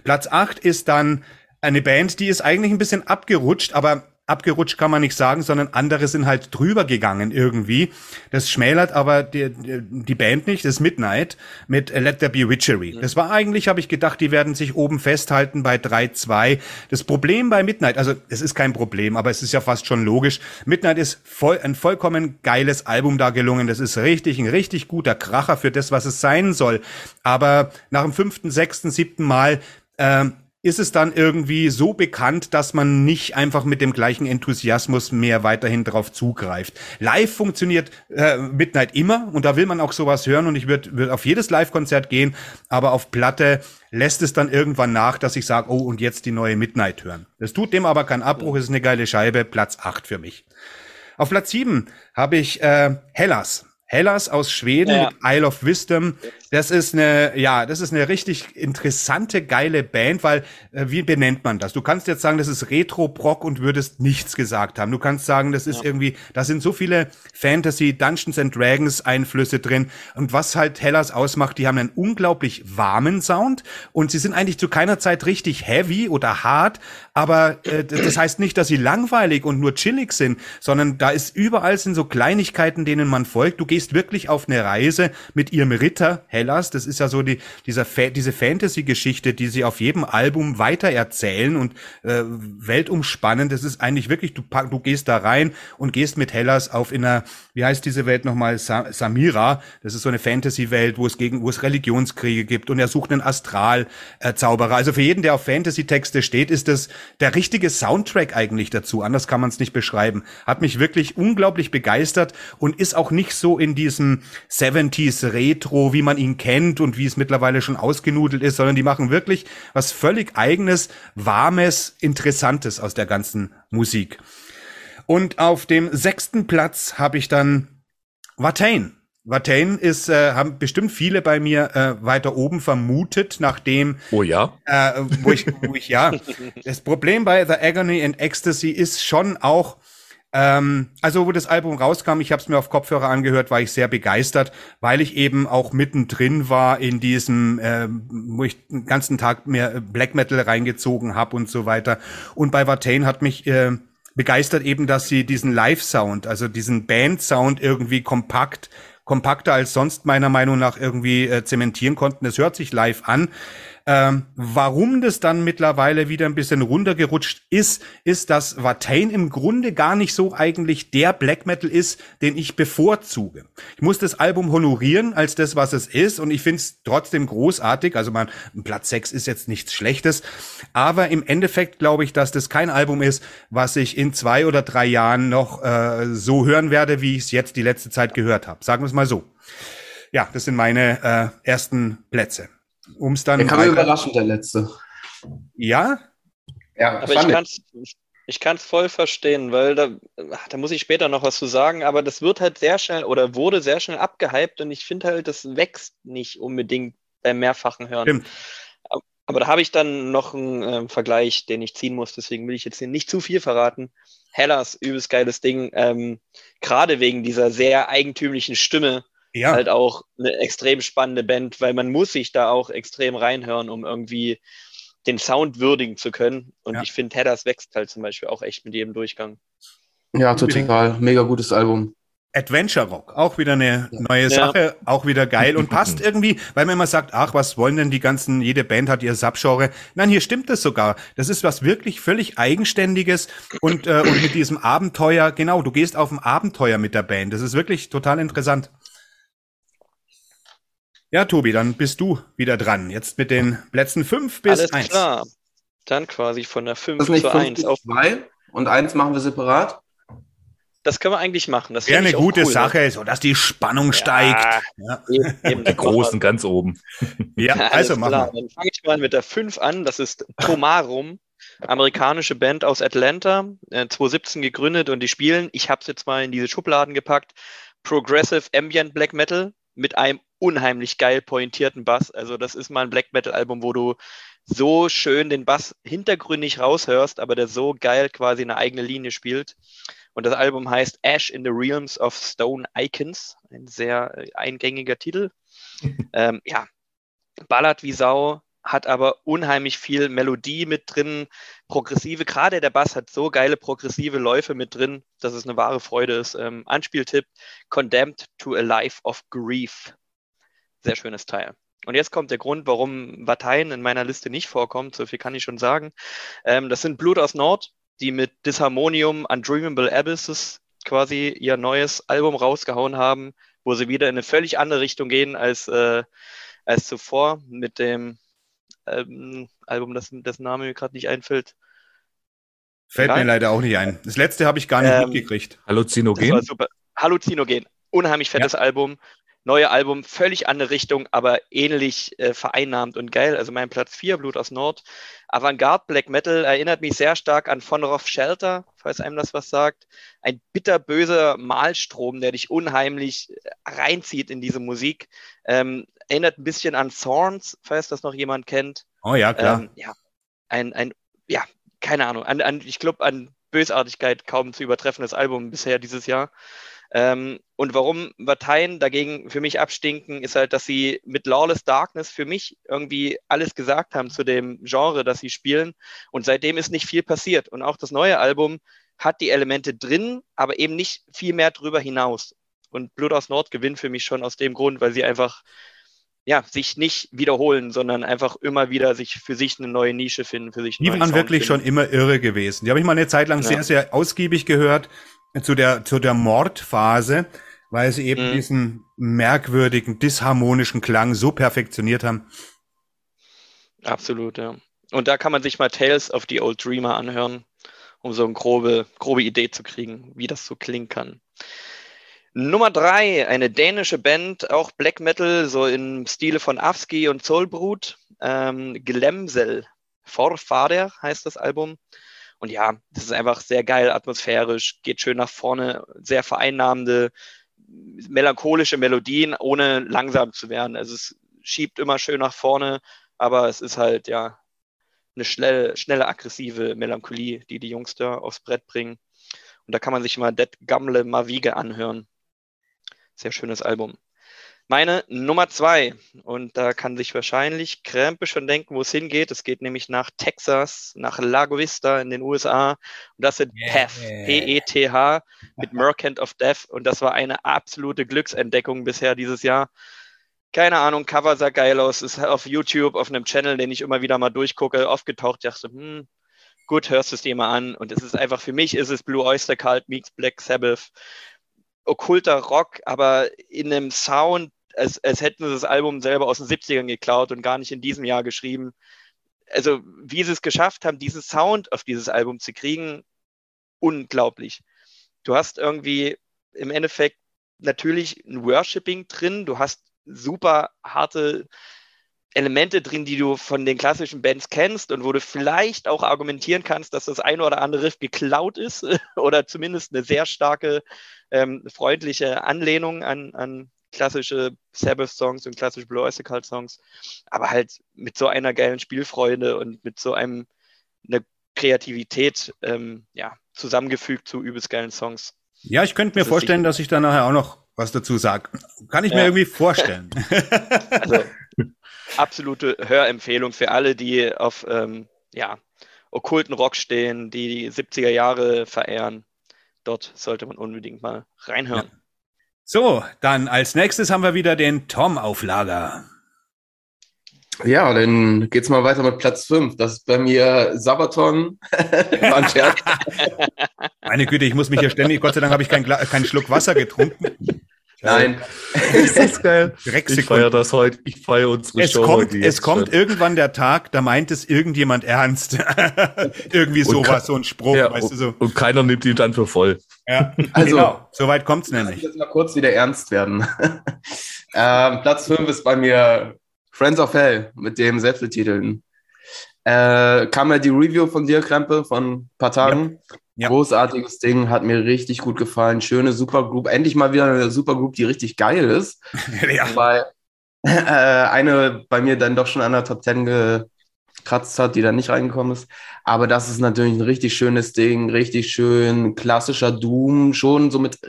Platz acht ist dann eine Band, die ist eigentlich ein bisschen abgerutscht, aber abgerutscht kann man nicht sagen, sondern andere sind halt drüber gegangen irgendwie. Das schmälert aber die, die Band nicht, das ist Midnight mit Let There Be Witchery. Das war eigentlich, habe ich gedacht, die werden sich oben festhalten bei 3-2. Das Problem bei Midnight, also es ist kein Problem, aber es ist ja fast schon logisch. Midnight ist voll, ein vollkommen geiles Album da gelungen. Das ist richtig, ein richtig guter Kracher für das, was es sein soll. Aber nach dem fünften, sechsten, siebten Mal äh, ist es dann irgendwie so bekannt, dass man nicht einfach mit dem gleichen Enthusiasmus mehr weiterhin drauf zugreift. Live funktioniert äh, Midnight immer und da will man auch sowas hören und ich würde würd auf jedes Live-Konzert gehen, aber auf Platte lässt es dann irgendwann nach, dass ich sage, oh, und jetzt die neue Midnight hören. Das tut dem aber keinen Abbruch, es ist eine geile Scheibe, Platz 8 für mich. Auf Platz 7 habe ich äh, Hellas. Hellas aus Schweden ja. mit Isle of Wisdom. Das ist eine, ja, das ist eine richtig interessante, geile Band, weil, äh, wie benennt man das? Du kannst jetzt sagen, das ist Retro-Brock und würdest nichts gesagt haben. Du kannst sagen, das ist ja. irgendwie, da sind so viele Fantasy, Dungeons and Dragons Einflüsse drin. Und was halt Hellas ausmacht, die haben einen unglaublich warmen Sound und sie sind eigentlich zu keiner Zeit richtig heavy oder hart, aber äh, das heißt nicht, dass sie langweilig und nur chillig sind, sondern da ist überall sind so Kleinigkeiten, denen man folgt. Du gehst wirklich auf eine Reise mit ihrem Ritter Hellas. Das ist ja so die, dieser Fa diese Fantasy-Geschichte, die sie auf jedem Album weitererzählen und äh, weltumspannend. Das ist eigentlich wirklich, du, du gehst da rein und gehst mit Hellas auf in einer, wie heißt diese Welt nochmal? Sa Samira. Das ist so eine Fantasy-Welt, wo es gegen, wo es Religionskriege gibt und er sucht einen Astral-Zauberer. Also für jeden, der auf Fantasy-Texte steht, ist das der richtige Soundtrack eigentlich dazu. Anders kann man es nicht beschreiben. Hat mich wirklich unglaublich begeistert und ist auch nicht so in diesem 70s Retro, wie man ihn kennt und wie es mittlerweile schon ausgenudelt ist, sondern die machen wirklich was völlig eigenes, warmes, interessantes aus der ganzen Musik. Und auf dem sechsten Platz habe ich dann Watain. Watain ist, äh, haben bestimmt viele bei mir äh, weiter oben vermutet, nachdem. Oh ja. Äh, wo ich, wo ich ja. das Problem bei The Agony and Ecstasy ist schon auch, ähm, also wo das Album rauskam, ich habe es mir auf Kopfhörer angehört, war ich sehr begeistert, weil ich eben auch mittendrin war in diesem, äh, wo ich den ganzen Tag mehr Black Metal reingezogen habe und so weiter. Und bei Watain hat mich äh, begeistert eben, dass sie diesen Live-Sound, also diesen Band-Sound irgendwie kompakt kompakter als sonst meiner Meinung nach irgendwie äh, zementieren konnten. Es hört sich live an. Ähm, warum das dann mittlerweile wieder ein bisschen runtergerutscht ist, ist, dass Watain im Grunde gar nicht so eigentlich der Black Metal ist, den ich bevorzuge. Ich muss das Album honorieren als das, was es ist und ich finde es trotzdem großartig. Also mein Platz 6 ist jetzt nichts Schlechtes, aber im Endeffekt glaube ich, dass das kein Album ist, was ich in zwei oder drei Jahren noch äh, so hören werde, wie ich es jetzt die letzte Zeit gehört habe. Sagen wir es mal so. Ja, das sind meine äh, ersten Plätze um es dann. Der kam überraschend, der letzte. Ja? Ja, aber ich kann es ich kann's voll verstehen, weil da, da muss ich später noch was zu sagen, aber das wird halt sehr schnell oder wurde sehr schnell abgehypt und ich finde halt, das wächst nicht unbedingt beim mehrfachen Hören. Stimmt. Aber da habe ich dann noch einen äh, Vergleich, den ich ziehen muss, deswegen will ich jetzt hier nicht zu viel verraten. Hellas, übelst geiles Ding, ähm, gerade wegen dieser sehr eigentümlichen Stimme, ja. halt auch eine extrem spannende Band, weil man muss sich da auch extrem reinhören, um irgendwie den Sound würdigen zu können. Und ja. ich finde, Headers wächst halt zum Beispiel auch echt mit jedem Durchgang. Ja, total. Mega gutes Album. Adventure Rock, auch wieder eine neue ja. Sache, auch wieder geil und <laughs> passt irgendwie, weil man immer sagt, ach, was wollen denn die ganzen, jede Band hat ihr Subgenre. Nein, hier stimmt es sogar. Das ist was wirklich völlig eigenständiges und, äh, und mit diesem Abenteuer, genau, du gehst auf ein Abenteuer mit der Band. Das ist wirklich total interessant. Ja, Tobi, dann bist du wieder dran. Jetzt mit den Plätzen 5 bis Alles 1. klar. Dann quasi von der 5 zu 1 auf 2 und 1 machen wir separat. Das können wir eigentlich machen. Das wäre eine gute cool, ne? Sache, ne? so dass die Spannung ja, steigt. Ja. Eben, <laughs> der großen ganz oben. Ja, <laughs> also machen wir. Dann fange ich mal mit der 5 an. Das ist Tomarum, amerikanische Band aus Atlanta, 2017 äh, gegründet und die spielen, ich habe es jetzt mal in diese Schubladen gepackt, Progressive Ambient Black Metal mit einem unheimlich geil pointierten Bass. Also das ist mal ein Black Metal Album, wo du so schön den Bass hintergründig raushörst, aber der so geil quasi eine eigene Linie spielt. Und das Album heißt Ash in the Realms of Stone Icons. Ein sehr äh, eingängiger Titel. <laughs> ähm, ja, ballert wie Sau, hat aber unheimlich viel Melodie mit drin, progressive, gerade der Bass hat so geile progressive Läufe mit drin, dass es eine wahre Freude ist. Ähm, Anspieltipp, Condemned to a Life of Grief. Sehr schönes Teil. Und jetzt kommt der Grund, warum Vateien in meiner Liste nicht vorkommt, so viel kann ich schon sagen. Ähm, das sind Blut aus Nord, die mit Disharmonium Undreamable Abysses quasi ihr neues Album rausgehauen haben, wo sie wieder in eine völlig andere Richtung gehen als, äh, als zuvor mit dem ähm, Album, das, dessen Name mir gerade nicht einfällt. Fällt Egal. mir leider auch nicht ein. Das letzte habe ich gar nicht ähm, mitgekriegt. Halluzinogen? Halluzinogen. Unheimlich fettes ja. Album neue Album, völlig andere Richtung, aber ähnlich äh, vereinnahmt und geil. Also mein Platz 4, Blut aus Nord. Avantgarde Black Metal erinnert mich sehr stark an Von Roth Shelter, falls einem das was sagt. Ein bitterböser Malstrom, der dich unheimlich äh, reinzieht in diese Musik. Ähm, erinnert ein bisschen an Thorns, falls das noch jemand kennt. Oh ja, klar. Ähm, ja, ein, ein, ja, keine Ahnung, an, an, ich glaube, an Bösartigkeit kaum zu übertreffendes Album bisher dieses Jahr. Ähm, und warum Parteien dagegen für mich abstinken, ist halt, dass sie mit Lawless Darkness für mich irgendwie alles gesagt haben zu dem Genre, das sie spielen. Und seitdem ist nicht viel passiert. Und auch das neue Album hat die Elemente drin, aber eben nicht viel mehr drüber hinaus. Und Blut aus Nord gewinnt für mich schon aus dem Grund, weil sie einfach ja, sich nicht wiederholen, sondern einfach immer wieder sich für sich eine neue Nische finden, für sich. Die waren wirklich finden. schon immer irre gewesen. Die habe ich mal eine Zeit lang ja. sehr, sehr ausgiebig gehört zu der, zu der Mordphase, weil sie eben mhm. diesen merkwürdigen, disharmonischen Klang so perfektioniert haben. Absolut, ja. Und da kann man sich mal Tales of the Old Dreamer anhören, um so eine grobe, grobe Idee zu kriegen, wie das so klingen kann. Nummer drei, eine dänische Band, auch Black Metal, so im Stile von Afski und Zollbrut. Ähm, Glemsel, Vorfader heißt das Album. Und ja, das ist einfach sehr geil, atmosphärisch, geht schön nach vorne, sehr vereinnahmende, melancholische Melodien, ohne langsam zu werden. Also es schiebt immer schön nach vorne, aber es ist halt ja eine schnelle, schnelle aggressive Melancholie, die die Jungs da aufs Brett bringen. Und da kann man sich mal Det Gamle Mavige anhören. Sehr schönes Album. Meine Nummer zwei, und da kann sich wahrscheinlich Krempe schon denken, wo es hingeht. Es geht nämlich nach Texas, nach Lago Vista in den USA. Und das sind yeah. PETH, P-E-T-H, mit Merchant of Death. Und das war eine absolute Glücksentdeckung bisher dieses Jahr. Keine Ahnung, Cover sah geil aus, ist auf YouTube, auf einem Channel, den ich immer wieder mal durchgucke, aufgetaucht. Ich dachte, hm, gut, hörst du es dir mal an. Und es ist einfach, für mich ist es Blue Oyster Cult meets Black Sabbath okkulter Rock, aber in einem Sound, als, als hätten sie das Album selber aus den 70ern geklaut und gar nicht in diesem Jahr geschrieben. Also, wie sie es geschafft haben, diesen Sound auf dieses Album zu kriegen, unglaublich. Du hast irgendwie im Endeffekt natürlich ein Worshipping drin, du hast super harte Elemente drin, die du von den klassischen Bands kennst und wo du vielleicht auch argumentieren kannst, dass das eine oder andere Riff geklaut ist <laughs> oder zumindest eine sehr starke ähm, freundliche Anlehnung an, an klassische Sabbath-Songs und klassische Blue Oyster Cult-Songs, aber halt mit so einer geilen Spielfreude und mit so einem eine Kreativität ähm, ja, zusammengefügt zu übelst geilen Songs. Ja, ich könnte mir das vorstellen, dass ich da nachher auch noch was dazu sage. Kann ich ja. mir irgendwie vorstellen. <laughs> <laughs> also, absolute Hörempfehlung für alle, die auf ähm, ja, okkulten Rock stehen, die die 70er Jahre verehren. Dort sollte man unbedingt mal reinhören. Ja. So, dann als nächstes haben wir wieder den Tom auf Lager. Ja, dann geht's mal weiter mit Platz 5. Das ist bei mir Sabaton. <laughs> Meine Güte, ich muss mich hier ständig, Gott sei Dank habe ich keinen, keinen Schluck Wasser getrunken. Nein. <laughs> ist das geil? Ich feiere das heute. Ich feiere unsere es Show. Kommt, es kommt schon. irgendwann der Tag, da meint es irgendjemand ernst. <laughs> Irgendwie sowas, so ein Spruch, ja, weißt du so. Und keiner nimmt ihn dann für voll. Ja, <laughs> also, genau. So weit kommt's nämlich. Jetzt mal kurz wieder ernst werden. ähm, Platz 5 ist bei mir Friends of Hell mit dem Selbstbetitelten. Äh, kam ja die Review von dir, Krempe, von ein paar Tagen. Ja. Ja. Großartiges Ding, hat mir richtig gut gefallen. Schöne Supergroup. Endlich mal wieder eine Supergroup, die richtig geil ist. <laughs> ja. Weil äh, eine bei mir dann doch schon an der Top 10 gekratzt hat, die dann nicht reingekommen ist. Aber das ist natürlich ein richtig schönes Ding, richtig schön klassischer Doom, schon so mit,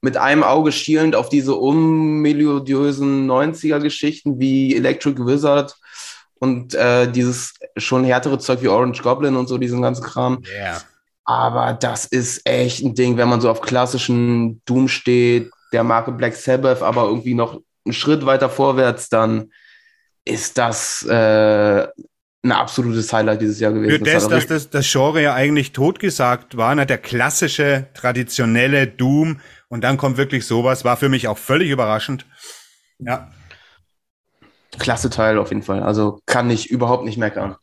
mit einem Auge schielend auf diese unmelodiösen 90er-Geschichten wie Electric Wizard und äh, dieses schon härtere Zeug wie Orange Goblin und so, diesen ganzen Kram. Yeah. Aber das ist echt ein Ding, wenn man so auf klassischen Doom steht, der Marke Black Sabbath, aber irgendwie noch einen Schritt weiter vorwärts, dann ist das äh, ein absolutes Highlight dieses Jahr gewesen. Für das, das dass das, das Genre ja eigentlich totgesagt war, ne, der klassische, traditionelle Doom und dann kommt wirklich sowas, war für mich auch völlig überraschend. Ja. Klasse Teil auf jeden Fall. Also kann ich überhaupt nicht meckern.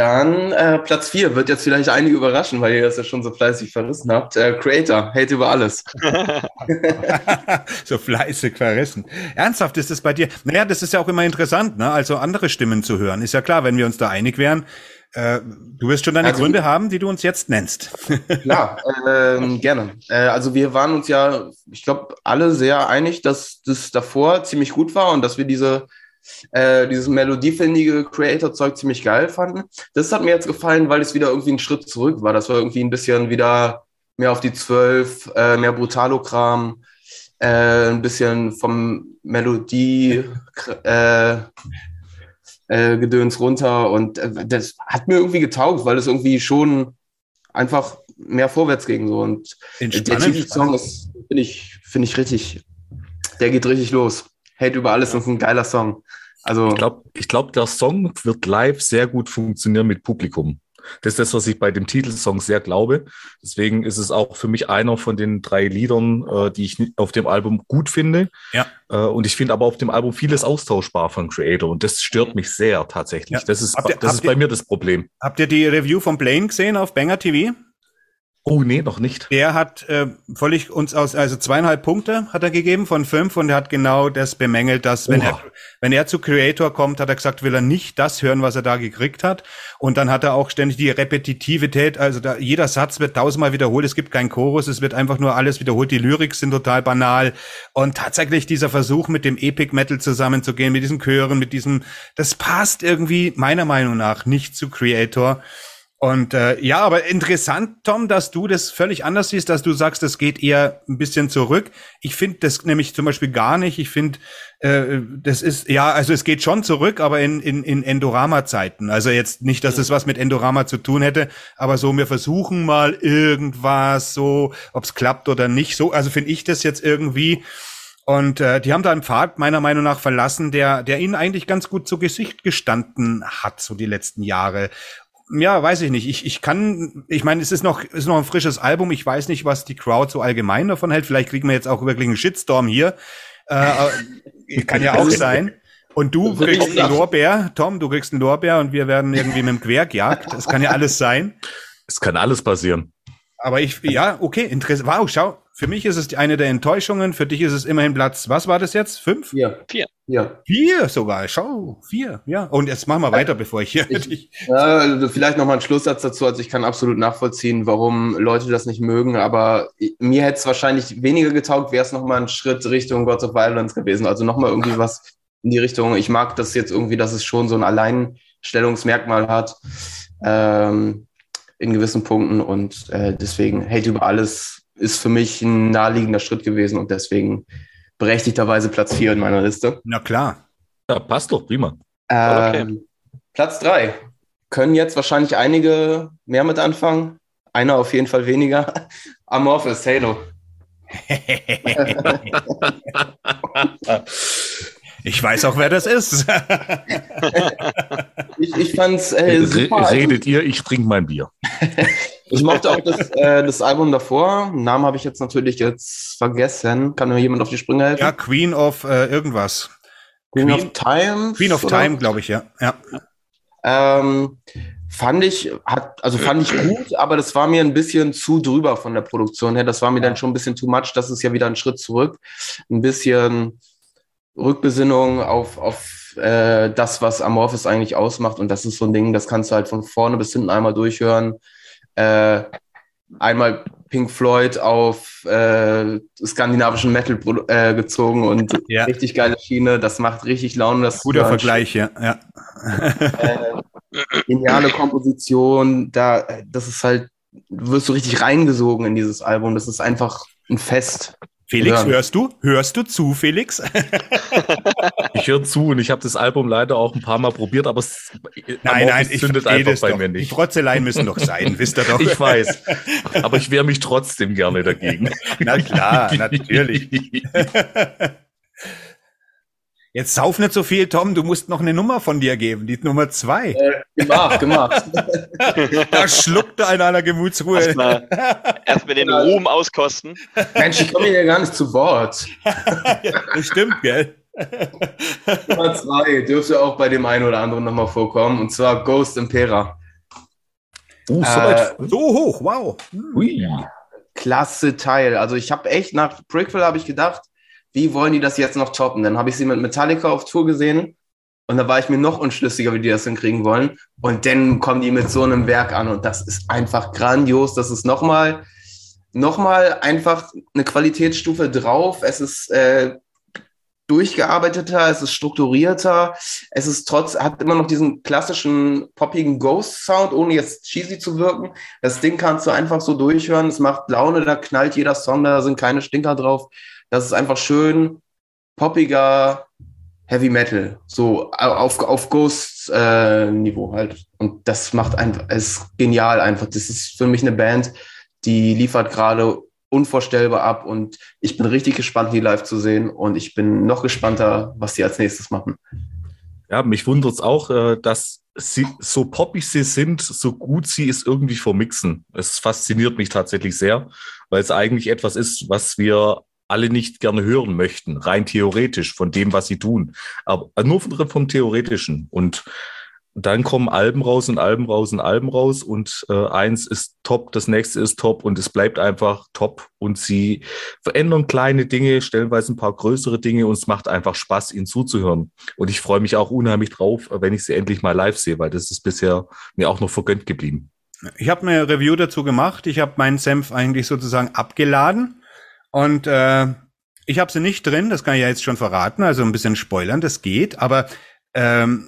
Dann äh, Platz 4 wird jetzt vielleicht einige überraschen, weil ihr das ja schon so fleißig verrissen habt. Äh, Creator, Hate über alles. <laughs> <laughs> so fleißig verrissen. Ernsthaft ist das bei dir? Naja, das ist ja auch immer interessant, ne? Also andere Stimmen zu hören. Ist ja klar, wenn wir uns da einig wären. Äh, du wirst schon deine also, Gründe haben, die du uns jetzt nennst. <laughs> klar, äh, gerne. Äh, also wir waren uns ja, ich glaube, alle sehr einig, dass das davor ziemlich gut war und dass wir diese äh, dieses melodiefindige Creator-Zeug ziemlich geil fanden. Das hat mir jetzt gefallen, weil es wieder irgendwie ein Schritt zurück war. Das war irgendwie ein bisschen wieder mehr auf die Zwölf, äh, mehr Brutalo-Kram, äh, ein bisschen vom Melodie äh, äh, Gedöns runter und das hat mir irgendwie getaugt, weil es irgendwie schon einfach mehr vorwärts ging so und der Titelsong ist finde ich finde ich richtig der geht richtig los. Hate über alles ist ein geiler Song. Also ich glaube, ich glaub, der Song wird live sehr gut funktionieren mit Publikum. Das ist das, was ich bei dem Titelsong sehr glaube. Deswegen ist es auch für mich einer von den drei Liedern, äh, die ich auf dem Album gut finde. Ja. Äh, und ich finde aber auf dem Album vieles austauschbar von Creator. Und das stört mich sehr tatsächlich. Ja. Das ist, ihr, das ist bei ihr, mir das Problem. Habt ihr die Review von Blaine gesehen auf Banger TV? Oh, nee, noch nicht. Der hat äh, völlig uns aus, also zweieinhalb Punkte hat er gegeben von fünf und er hat genau das bemängelt, dass wenn er, wenn er zu Creator kommt, hat er gesagt, will er nicht das hören, was er da gekriegt hat. Und dann hat er auch ständig die Repetitivität, also da, jeder Satz wird tausendmal wiederholt, es gibt keinen Chorus, es wird einfach nur alles wiederholt, die Lyrics sind total banal. Und tatsächlich dieser Versuch, mit dem Epic Metal zusammenzugehen, mit diesen Chören, mit diesem, das passt irgendwie meiner Meinung nach nicht zu Creator. Und äh, ja, aber interessant, Tom, dass du das völlig anders siehst, dass du sagst, das geht eher ein bisschen zurück. Ich finde das nämlich zum Beispiel gar nicht. Ich finde, äh, das ist, ja, also es geht schon zurück, aber in, in, in Endorama-Zeiten. Also jetzt nicht, dass es was mit Endorama zu tun hätte, aber so, wir versuchen mal irgendwas, so, ob es klappt oder nicht. So, also finde ich das jetzt irgendwie. Und äh, die haben da einen Pfad meiner Meinung nach verlassen, der, der ihnen eigentlich ganz gut zu Gesicht gestanden hat, so die letzten Jahre ja, weiß ich nicht. Ich, ich kann, ich meine, es ist noch, ist noch ein frisches Album. Ich weiß nicht, was die Crowd so allgemein davon hält. Vielleicht kriegen wir jetzt auch wirklich einen Shitstorm hier. Äh, <laughs> kann ja auch sein. Und du kriegst einen Lorbeer, Tom, du kriegst einen Lorbeer und wir werden irgendwie mit dem Quer gejagt. Das kann ja alles sein. Es kann alles passieren. Aber ich, ja, okay, interessant. Wow, schau, für mich ist es eine der Enttäuschungen. Für dich ist es immerhin Platz, was war das jetzt? Fünf? Vier. Vier. Ja. Vier sogar. Schau, vier. Ja. Und jetzt machen wir weiter, bevor ich hier. Ich, äh, vielleicht noch mal ein Schlusssatz dazu. Also ich kann absolut nachvollziehen, warum Leute das nicht mögen. Aber mir hätte es wahrscheinlich weniger getaugt, wäre es noch mal ein Schritt Richtung Gods of Violence gewesen. Also noch mal irgendwie was in die Richtung. Ich mag das jetzt irgendwie, dass es schon so ein Alleinstellungsmerkmal hat. Ähm, in gewissen Punkten und äh, deswegen Hate über alles ist für mich ein naheliegender Schritt gewesen und deswegen berechtigterweise Platz 4 in meiner Liste. Na klar. Ja, passt doch, prima. Ähm, okay. Platz 3. Können jetzt wahrscheinlich einige mehr mit anfangen. Einer auf jeden Fall weniger. <laughs> Amorphous Halo. <laughs> ich weiß auch, wer das ist. <laughs> ich ich fand es äh, super. Redet ihr, ich trinke mein Bier. Ich mochte auch das, <laughs> äh, das Album davor. Namen habe ich jetzt natürlich jetzt vergessen. Kann mir jemand auf die Sprünge helfen? Ja, Queen of äh, irgendwas. Queen, Queen, of Time. Queen of oder? Time, glaube ich, ja. ja. Ähm, fand ich, hat, also fand ich gut, aber das war mir ein bisschen zu drüber von der Produktion her. Das war mir dann schon ein bisschen too much. Das ist ja wieder ein Schritt zurück. Ein bisschen Rückbesinnung auf, auf äh, das, was Amorphis eigentlich ausmacht. Und das ist so ein Ding, das kannst du halt von vorne bis hinten einmal durchhören äh, einmal Pink Floyd auf äh, skandinavischen Metal äh, gezogen und ja. richtig geile Schiene. Das macht richtig Laune. Das Guter Vergleich, ja. ja. Äh, geniale Komposition. Da, das ist halt, wirst du richtig reingesogen in dieses Album. Das ist einfach ein Fest. Felix, ja. hörst du? Hörst du zu, Felix? <laughs> ich höre zu und ich habe das Album leider auch ein paar Mal probiert, aber es nein, nein, es zündet einfach bei doch. mir nicht. Die Trotzeleien müssen doch sein, wisst ihr doch. Ich weiß, <laughs> aber ich wehre mich trotzdem gerne dagegen. Na klar, <laughs> natürlich. Jetzt sauf nicht so viel, Tom. Du musst noch eine Nummer von dir geben, die Nummer zwei. Äh, gemacht, gemacht. <laughs> da schluckte einer einer Gemutsruhe. Erstmal erst den Ruhm auskosten. Mensch, ich komme hier gar nicht zu Wort. ja, <laughs> das stimmt, gell? Nummer zwei dürfte auch bei dem einen oder anderen nochmal vorkommen, und zwar Ghost Impera. Uh, so, äh, so hoch, wow. Ui. Klasse Teil. Also ich habe echt nach Brickville habe ich gedacht, wie wollen die das jetzt noch toppen? Dann habe ich sie mit Metallica auf Tour gesehen und da war ich mir noch unschlüssiger, wie die das hinkriegen wollen. Und dann kommen die mit so einem Werk an und das ist einfach grandios. Das ist nochmal noch mal einfach eine Qualitätsstufe drauf. Es ist äh, durchgearbeiteter, es ist strukturierter, es ist trotz, hat immer noch diesen klassischen poppigen Ghost-Sound, ohne jetzt cheesy zu wirken. Das Ding kannst du einfach so durchhören, es macht Laune, da knallt jeder Song, da sind keine Stinker drauf. Das ist einfach schön poppiger Heavy Metal, so auf, auf Ghost-Niveau äh, halt. Und das macht einfach, es ist genial einfach. Das ist für mich eine Band, die liefert gerade unvorstellbar ab und ich bin richtig gespannt, die live zu sehen und ich bin noch gespannter, was sie als nächstes machen. Ja, mich wundert es auch, äh, dass sie, so poppig sie sind, so gut sie es irgendwie vermixen. Es fasziniert mich tatsächlich sehr, weil es eigentlich etwas ist, was wir alle nicht gerne hören möchten, rein theoretisch von dem, was sie tun. Aber nur vom, vom Theoretischen. Und dann kommen Alben raus und Alben raus und Alben raus und äh, eins ist top, das nächste ist top und es bleibt einfach top und sie verändern kleine Dinge, stellenweise ein paar größere Dinge und es macht einfach Spaß, ihnen zuzuhören. Und ich freue mich auch unheimlich drauf, wenn ich sie endlich mal live sehe, weil das ist bisher mir auch noch vergönnt geblieben. Ich habe mir Review dazu gemacht. Ich habe meinen Senf eigentlich sozusagen abgeladen und äh, ich habe sie nicht drin. Das kann ich ja jetzt schon verraten. Also ein bisschen spoilern, das geht. Aber ähm,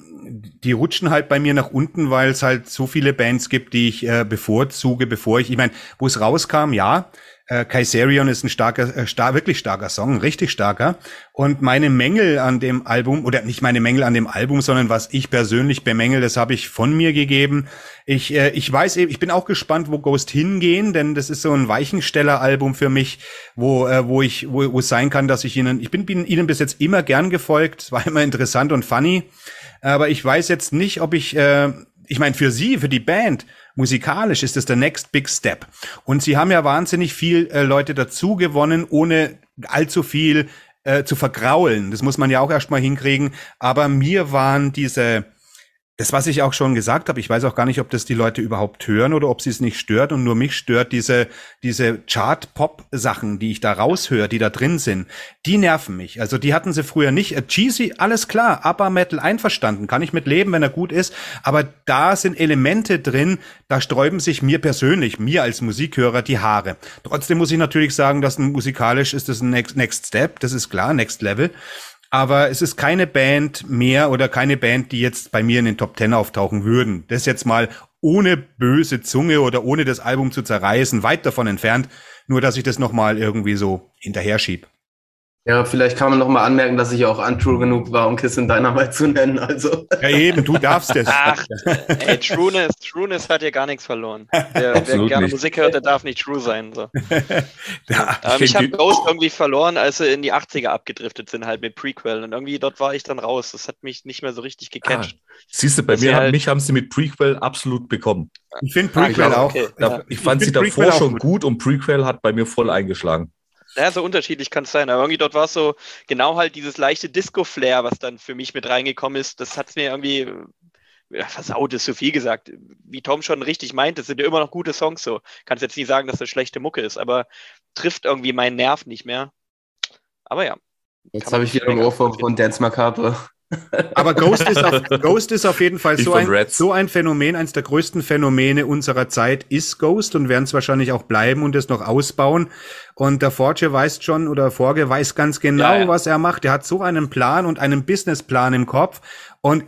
die rutschen halt bei mir nach unten, weil es halt so viele Bands gibt, die ich äh, bevorzuge, bevor ich, ich meine, wo es rauskam, ja, äh, Kaiserion ist ein starker, äh, star wirklich starker Song, richtig starker. Und meine Mängel an dem Album, oder nicht meine Mängel an dem Album, sondern was ich persönlich bemängel, das habe ich von mir gegeben. Ich, äh, ich weiß eben, ich bin auch gespannt, wo Ghost hingehen, denn das ist so ein Weichensteller-Album für mich, wo, äh, wo ich, wo, wo es sein kann, dass ich ihnen, ich bin, bin ihnen bis jetzt immer gern gefolgt, war immer interessant und funny. Aber ich weiß jetzt nicht, ob ich, äh, ich meine, für sie, für die Band, musikalisch ist das der Next Big Step. Und sie haben ja wahnsinnig viel äh, Leute dazu gewonnen, ohne allzu viel äh, zu vergraulen. Das muss man ja auch erstmal hinkriegen. Aber mir waren diese das, was ich auch schon gesagt habe, ich weiß auch gar nicht, ob das die Leute überhaupt hören oder ob sie es nicht stört. Und nur mich stört diese, diese Chart-Pop-Sachen, die ich da raushöre, die da drin sind, die nerven mich. Also die hatten sie früher nicht. Äh, cheesy, alles klar, Upper Metal einverstanden, kann ich mit leben, wenn er gut ist, aber da sind Elemente drin, da sträuben sich mir persönlich, mir als Musikhörer, die Haare. Trotzdem muss ich natürlich sagen, dass musikalisch ist das ein Next, Next Step, das ist klar, Next Level aber es ist keine Band mehr oder keine Band, die jetzt bei mir in den Top Ten auftauchen würden. Das jetzt mal ohne böse Zunge oder ohne das Album zu zerreißen, weit davon entfernt. Nur, dass ich das nochmal irgendwie so hinterher schieb. Ja, vielleicht kann man noch mal anmerken, dass ich auch untrue genug war, um Kiss in Dynamite zu nennen. Also. Ja, eben, du darfst es. Ach, ey, Trueness, Trueness hat ja gar nichts verloren. Wer, wer gerne nicht. Musik hört, der darf nicht true sein. So. <laughs> ja, ähm, ich, habe Ghost irgendwie verloren, als sie in die 80er abgedriftet sind, halt mit Prequel. Und irgendwie dort war ich dann raus. Das hat mich nicht mehr so richtig gecatcht. Ah, siehst du, bei mir halt, mich haben sie mit Prequel absolut bekommen. Ich finde Prequel ah, okay. auch. Ja. Ich fand ich sie davor schon gut. gut und Prequel hat bei mir voll eingeschlagen. Ja, so unterschiedlich kann es sein. Aber irgendwie dort war es so genau halt dieses leichte Disco-Flair, was dann für mich mit reingekommen ist. Das hat es mir irgendwie ja, versaut, ist zu viel gesagt. Wie Tom schon richtig meint, das sind ja immer noch gute Songs so. Kannst jetzt nicht sagen, dass das schlechte Mucke ist, aber trifft irgendwie meinen Nerv nicht mehr. Aber ja. Jetzt habe ich wieder ein Ohr von Dance Macabre. Aber Ghost ist, auf, <laughs> Ghost ist auf jeden Fall so ein, so ein Phänomen, eines der größten Phänomene unserer Zeit ist Ghost und werden es wahrscheinlich auch bleiben und es noch ausbauen. Und der Forge weiß schon oder Forge weiß ganz genau, ja, ja. was er macht. Er hat so einen Plan und einen Businessplan im Kopf und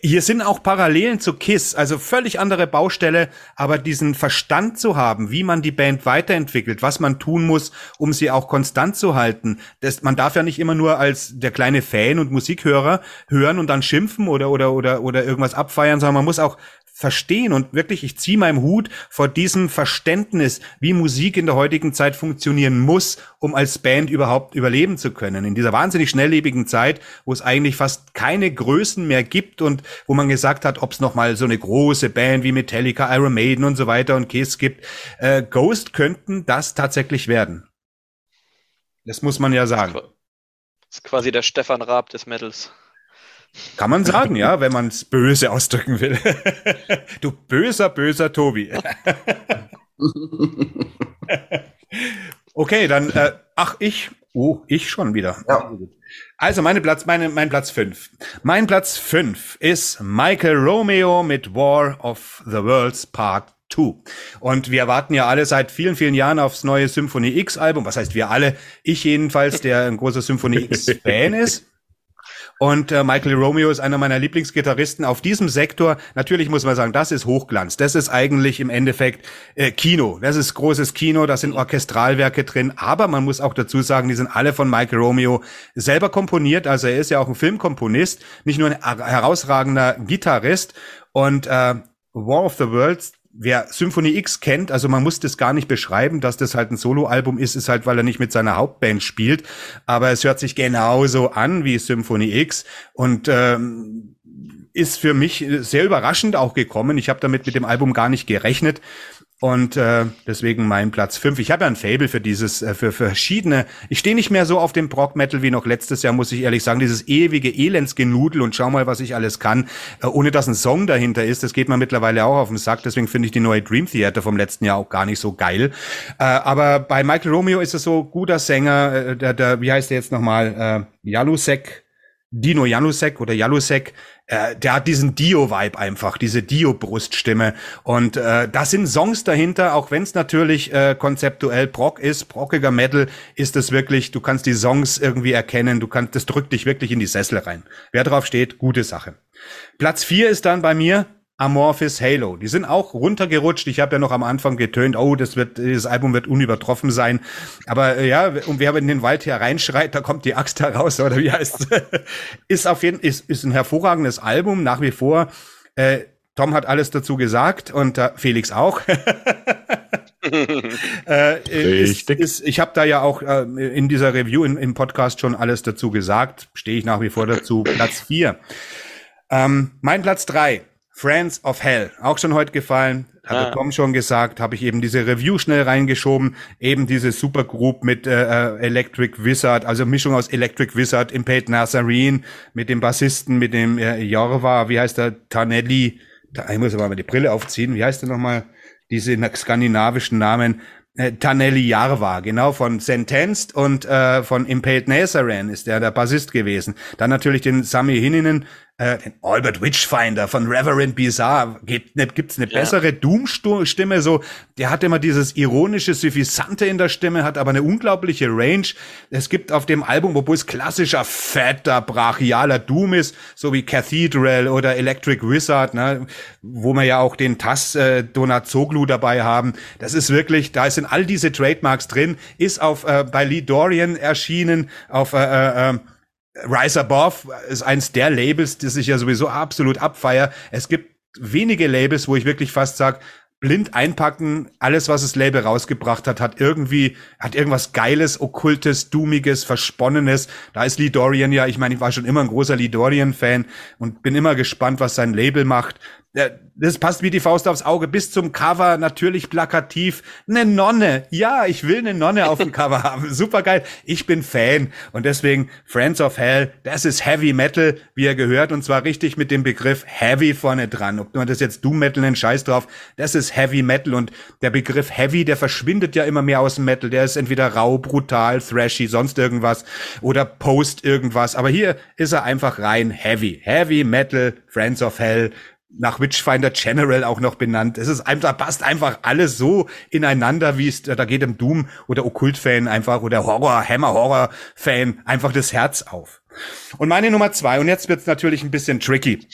hier sind auch Parallelen zu Kiss, also völlig andere Baustelle, aber diesen Verstand zu haben, wie man die Band weiterentwickelt, was man tun muss, um sie auch konstant zu halten. Das, man darf ja nicht immer nur als der kleine Fan und Musikhörer hören und dann schimpfen oder oder oder oder irgendwas abfeiern, sondern man muss auch verstehen und wirklich, ich ziehe meinem Hut vor diesem Verständnis, wie Musik in der heutigen Zeit funktionieren muss, um als Band überhaupt überleben zu können. In dieser wahnsinnig schnelllebigen Zeit, wo es eigentlich fast keine Größen mehr gibt und wo man gesagt hat, ob es noch mal so eine große Band wie Metallica, Iron Maiden und so weiter und Kiss gibt, äh, Ghost könnten das tatsächlich werden. Das muss man ja sagen. Das ist quasi der Stefan Raab des Metals. Kann man sagen, ja, wenn man es böse ausdrücken will. <laughs> du böser, böser Tobi. <laughs> okay, dann, äh, ach, ich, oh, ich schon wieder. Ja. Also meine Platz, meine, mein Platz fünf. Mein Platz fünf ist Michael Romeo mit War of the Worlds Part 2. Und wir warten ja alle seit vielen, vielen Jahren aufs neue Symphony X Album. Was heißt wir alle? Ich jedenfalls, der ein großer Symphony X Fan ist. <laughs> Und äh, Michael Romeo ist einer meiner Lieblingsgitarristen auf diesem Sektor. Natürlich muss man sagen, das ist Hochglanz. Das ist eigentlich im Endeffekt äh, Kino. Das ist großes Kino, da sind Orchestralwerke drin. Aber man muss auch dazu sagen, die sind alle von Michael Romeo selber komponiert. Also er ist ja auch ein Filmkomponist, nicht nur ein herausragender Gitarrist. Und äh, War of the Worlds, wer Symphony X kennt, also man muss das gar nicht beschreiben, dass das halt ein Soloalbum ist, ist halt, weil er nicht mit seiner Hauptband spielt. Aber es hört sich genauso an wie Symphony X und ähm, ist für mich sehr überraschend auch gekommen. Ich habe damit mit dem Album gar nicht gerechnet. Und äh, deswegen mein Platz fünf. Ich habe ja ein Fable für dieses, äh, für, verschiedene. Ich stehe nicht mehr so auf dem Brock Metal wie noch letztes Jahr, muss ich ehrlich sagen. Dieses ewige Elendsgenudel und schau mal, was ich alles kann, äh, ohne dass ein Song dahinter ist. Das geht mir mittlerweile auch auf den Sack. Deswegen finde ich die neue Dream Theater vom letzten Jahr auch gar nicht so geil. Äh, aber bei Michael Romeo ist es so guter Sänger. Äh, der, der, wie heißt der jetzt nochmal? Äh, Jalusek. Dino Janusek oder Jalusek, äh, der hat diesen Dio-Vibe einfach, diese Dio-Bruststimme. Und äh, da sind Songs dahinter, auch wenn es natürlich äh, konzeptuell Brock ist, brockiger Metal, ist es wirklich, du kannst die Songs irgendwie erkennen, du kannst, das drückt dich wirklich in die Sessel rein. Wer drauf steht, gute Sache. Platz vier ist dann bei mir Amorphis Halo. Die sind auch runtergerutscht. Ich habe ja noch am Anfang getönt, oh, das wird, dieses Album wird unübertroffen sein. Aber äh, ja, und wer in den Wald hereinschreit, da kommt die Axt heraus, oder wie heißt <laughs> Ist auf jeden ist, ist ein hervorragendes Album, nach wie vor. Äh, Tom hat alles dazu gesagt und äh, Felix auch. <laughs> äh, Richtig. Ist, ist, ich habe da ja auch äh, in dieser Review in, im Podcast schon alles dazu gesagt. Stehe ich nach wie vor dazu. Platz vier. Ähm, mein Platz drei Friends of Hell, auch schon heute gefallen, hatte ah. Tom schon gesagt, habe ich eben diese Review schnell reingeschoben, eben diese Supergroup mit äh, äh, Electric Wizard, also Mischung aus Electric Wizard, Impate Nazarene, mit dem Bassisten, mit dem äh, Jorva, wie heißt der, Tanelli, da, ich muss aber mal die Brille aufziehen, wie heißt der nochmal, diese skandinavischen Namen, äh, Tanelli Jarva, genau, von Sentenced und äh, von Impaled Nazarene ist der der Bassist gewesen. Dann natürlich den Sami Hininen, äh, den Albert Witchfinder von Reverend Bizarre. Gibt ne, gibt's eine ja. bessere Doom-Stimme? So, der hat immer dieses ironische, suffisante in der Stimme, hat aber eine unglaubliche Range. Es gibt auf dem Album, obwohl es klassischer, fetter, brachialer Doom ist, so wie Cathedral oder Electric Wizard, ne, wo wir ja auch den Tass äh, Donazoglu dabei haben. Das ist wirklich, da sind all diese Trademarks drin, ist auf äh, bei Lee Dorian erschienen, auf äh, äh, äh Rise Above ist eins der Labels, das ich ja sowieso absolut abfeier. Es gibt wenige Labels, wo ich wirklich fast sage, blind einpacken, alles, was das Label rausgebracht hat, hat irgendwie, hat irgendwas Geiles, Okkultes, Doomiges, Versponnenes. Da ist Lee Dorian ja, ich meine, ich war schon immer ein großer Lee Dorian-Fan und bin immer gespannt, was sein Label macht das passt wie die Faust aufs Auge. Bis zum Cover natürlich plakativ. Eine Nonne. Ja, ich will eine Nonne auf dem <laughs> Cover haben. Super geil. Ich bin Fan. Und deswegen Friends of Hell, das ist Heavy Metal, wie er gehört. Und zwar richtig mit dem Begriff Heavy vorne dran. Ob man das jetzt Doom Metal nennt, scheiß drauf. Das ist Heavy Metal. Und der Begriff Heavy, der verschwindet ja immer mehr aus dem Metal. Der ist entweder rau, brutal, thrashy, sonst irgendwas. Oder Post irgendwas. Aber hier ist er einfach rein Heavy. Heavy Metal, Friends of Hell nach Witchfinder General auch noch benannt. Es ist einfach, passt einfach alles so ineinander, wie es, da geht dem Doom oder Okkult-Fan einfach oder Horror, Hammer-Horror-Fan einfach das Herz auf. Und meine Nummer zwei, und jetzt wird's natürlich ein bisschen tricky,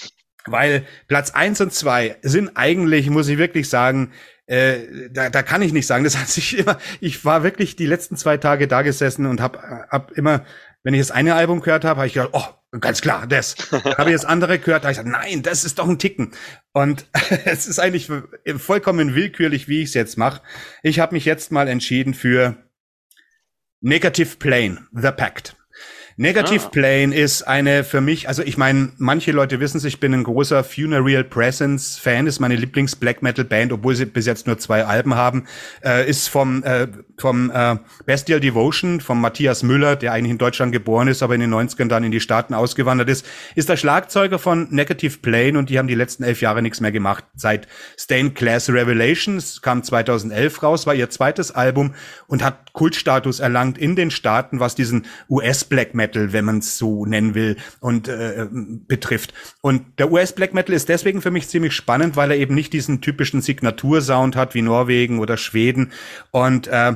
weil Platz eins und zwei sind eigentlich, muss ich wirklich sagen, äh, da, da kann ich nicht sagen. Das hat sich immer, ich war wirklich die letzten zwei Tage da gesessen und hab, hab immer, wenn ich das eine Album gehört habe, habe ich gedacht, oh, Ganz klar, das. <laughs> habe ich das andere gehört, da ich gesagt, nein, das ist doch ein Ticken. Und <laughs> es ist eigentlich vollkommen willkürlich, wie ich es jetzt mache. Ich habe mich jetzt mal entschieden für Negative Plane, The Pact. Negative ah. Plane ist eine für mich, also ich meine, manche Leute wissen es, ich bin ein großer Funeral Presence Fan, ist meine Lieblings Black Metal Band, obwohl sie bis jetzt nur zwei Alben haben, äh, ist vom äh, vom äh, Bestial Devotion vom Matthias Müller, der eigentlich in Deutschland geboren ist, aber in den 90ern dann in die Staaten ausgewandert ist, ist der Schlagzeuger von Negative Plane und die haben die letzten elf Jahre nichts mehr gemacht. Seit Stained Class Revelations kam 2011 raus, war ihr zweites Album und hat Kultstatus erlangt in den Staaten, was diesen US Black Metal, wenn man es so nennen will, und äh, betrifft. Und der US Black Metal ist deswegen für mich ziemlich spannend, weil er eben nicht diesen typischen Signatursound hat wie Norwegen oder Schweden und äh,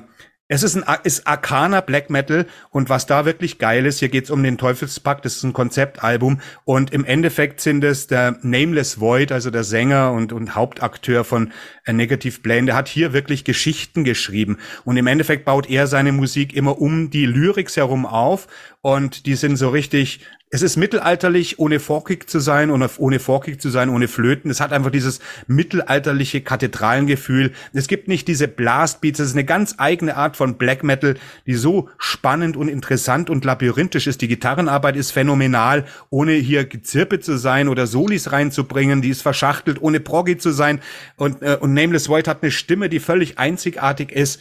es ist ein ist Arcana Black Metal und was da wirklich geil ist, hier geht's um den Teufelspakt, das ist ein Konzeptalbum und im Endeffekt sind es der Nameless Void, also der Sänger und, und Hauptakteur von A Negative Plane, der hat hier wirklich Geschichten geschrieben und im Endeffekt baut er seine Musik immer um die Lyrics herum auf und die sind so richtig es ist mittelalterlich, ohne forkig zu sein und ohne forkig zu sein, ohne Flöten. Es hat einfach dieses mittelalterliche Kathedralengefühl. Es gibt nicht diese Blastbeats. Es ist eine ganz eigene Art von Black Metal, die so spannend und interessant und labyrinthisch ist. Die Gitarrenarbeit ist phänomenal, ohne hier gezirpe zu sein oder Solis reinzubringen. Die ist verschachtelt, ohne Proggy zu sein. Und, äh, und Nameless Void hat eine Stimme, die völlig einzigartig ist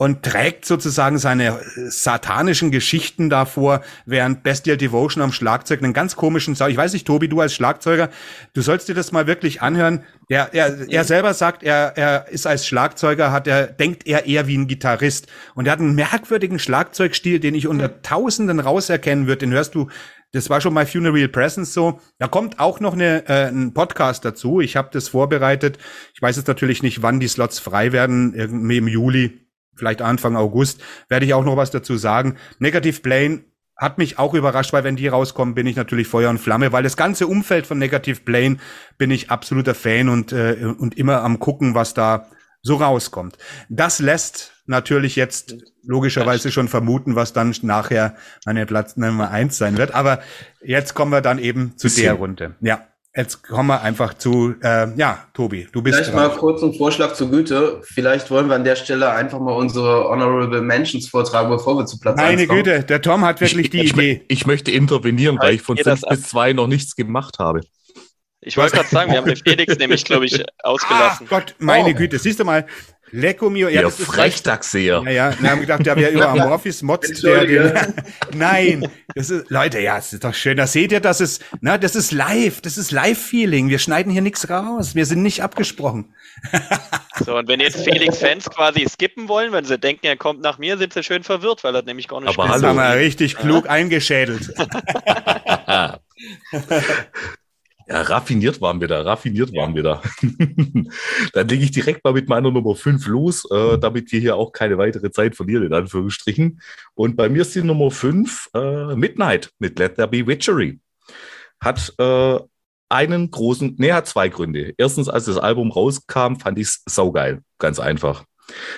und trägt sozusagen seine äh, satanischen Geschichten davor, während Bestial Devotion am Schlagzeug einen ganz komischen Sound. Ich weiß nicht, Tobi, du als Schlagzeuger, du sollst dir das mal wirklich anhören. Er, er, er selber sagt, er, er ist als Schlagzeuger, hat er, denkt er eher wie ein Gitarrist. Und er hat einen merkwürdigen Schlagzeugstil, den ich unter Tausenden rauserkennen würde. Den hörst du das war schon mal Funeral Presence so. Da kommt auch noch eine, äh, ein Podcast dazu. Ich habe das vorbereitet. Ich weiß jetzt natürlich nicht, wann die Slots frei werden. Irgendwie im Juli vielleicht Anfang August, werde ich auch noch was dazu sagen. Negative Plane hat mich auch überrascht, weil wenn die rauskommen, bin ich natürlich Feuer und Flamme, weil das ganze Umfeld von Negative Plane bin ich absoluter Fan und, äh, und immer am gucken, was da so rauskommt. Das lässt natürlich jetzt logischerweise schon vermuten, was dann nachher meine Platz Nummer eins sein wird. Aber jetzt kommen wir dann eben zu der Runde. Ja. Jetzt kommen wir einfach zu, äh, ja, Tobi, du bist. Vielleicht dran. mal kurz einen Vorschlag zur Güte. Vielleicht wollen wir an der Stelle einfach mal unsere Honorable Mentions vortragen, bevor wir zu Platz Meine Güte, der Tom hat wirklich ich, die ich, Idee. Ich, möchte intervenieren, weil ich von 5 bis 2 noch nichts gemacht habe. Ich wollte gerade sagen, wir haben den Felix nämlich, glaube ich, ausgelassen. Ach Gott, meine oh. Güte, siehst du mal, Lecco mio. Ja, Ihr Frechdachseher. Ja, ja, wir haben gedacht, der wäre über Amorphis motzt der den. <laughs> Nein, das ist, Leute, ja, es ist doch schön. Da seht ihr, das ist, na, das ist live, das ist Live-Feeling. Wir schneiden hier nichts raus. Wir sind nicht abgesprochen. <laughs> so, und wenn jetzt Felix-Fans quasi skippen wollen, wenn sie denken, er kommt nach mir, sind sie schön verwirrt, weil er nämlich gar nicht Aber hallo. Das haben wir richtig klug eingeschädelt. <laughs> Ja, raffiniert waren wir da, raffiniert waren wir da. <laughs> Dann lege ich direkt mal mit meiner Nummer 5 los, äh, damit wir hier auch keine weitere Zeit verlieren, in Anführungsstrichen. Und bei mir ist die Nummer 5 äh, Midnight mit Let There Be Witchery. Hat äh, einen großen, nee, hat zwei Gründe. Erstens, als das Album rauskam, fand ich es saugeil, ganz einfach.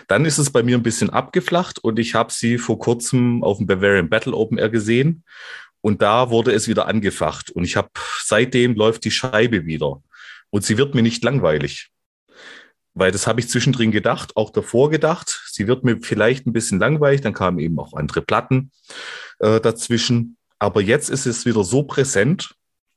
Dann ist es bei mir ein bisschen abgeflacht und ich habe sie vor kurzem auf dem Bavarian Battle Open Air gesehen und da wurde es wieder angefacht. Und ich habe seitdem läuft die Scheibe wieder. Und sie wird mir nicht langweilig. Weil das habe ich zwischendrin gedacht, auch davor gedacht. Sie wird mir vielleicht ein bisschen langweilig. Dann kamen eben auch andere Platten äh, dazwischen. Aber jetzt ist es wieder so präsent.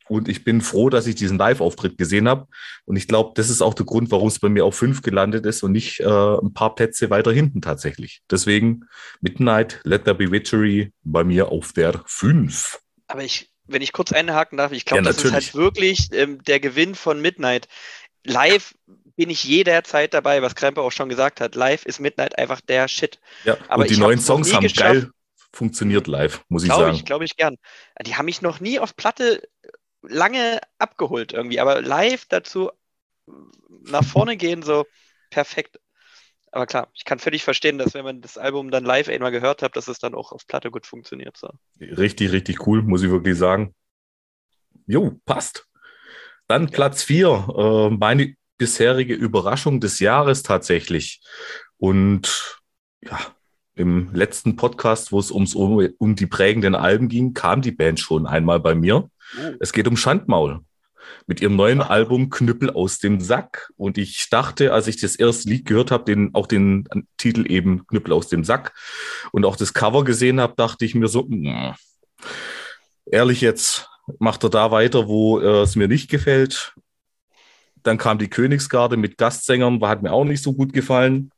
Und ich bin froh, dass ich diesen Live-Auftritt gesehen habe. Und ich glaube, das ist auch der Grund, warum es bei mir auf fünf gelandet ist und nicht äh, ein paar Plätze weiter hinten tatsächlich. Deswegen Midnight, Let There Be Victory bei mir auf der fünf. Aber ich, wenn ich kurz einhaken darf, ich glaube, ja, das ist halt wirklich ähm, der Gewinn von Midnight. Live bin ich jederzeit dabei, was Krempe auch schon gesagt hat. Live ist Midnight einfach der Shit. Ja, Aber und die neuen Songs haben geil funktioniert live, muss ich glaube sagen. Ich, glaube ich gern. Die haben mich noch nie auf Platte lange abgeholt irgendwie, aber live dazu nach vorne gehen, so perfekt. Aber klar, ich kann völlig verstehen, dass wenn man das Album dann live einmal gehört hat, dass es dann auch auf Platte gut funktioniert. So. Richtig, richtig cool, muss ich wirklich sagen. Jo, passt. Dann Platz 4, äh, meine bisherige Überraschung des Jahres tatsächlich. Und ja, im letzten Podcast, wo es ums, um, um die prägenden Alben ging, kam die Band schon einmal bei mir. Oh. Es geht um Schandmaul mit ihrem neuen Ach. Album Knüppel aus dem Sack. Und ich dachte, als ich das erste Lied gehört habe, den, auch den Titel eben Knüppel aus dem Sack und auch das Cover gesehen habe, dachte ich mir so, mh, ehrlich jetzt, macht er da weiter, wo äh, es mir nicht gefällt. Dann kam die Königsgarde mit Gastsängern, hat mir auch nicht so gut gefallen.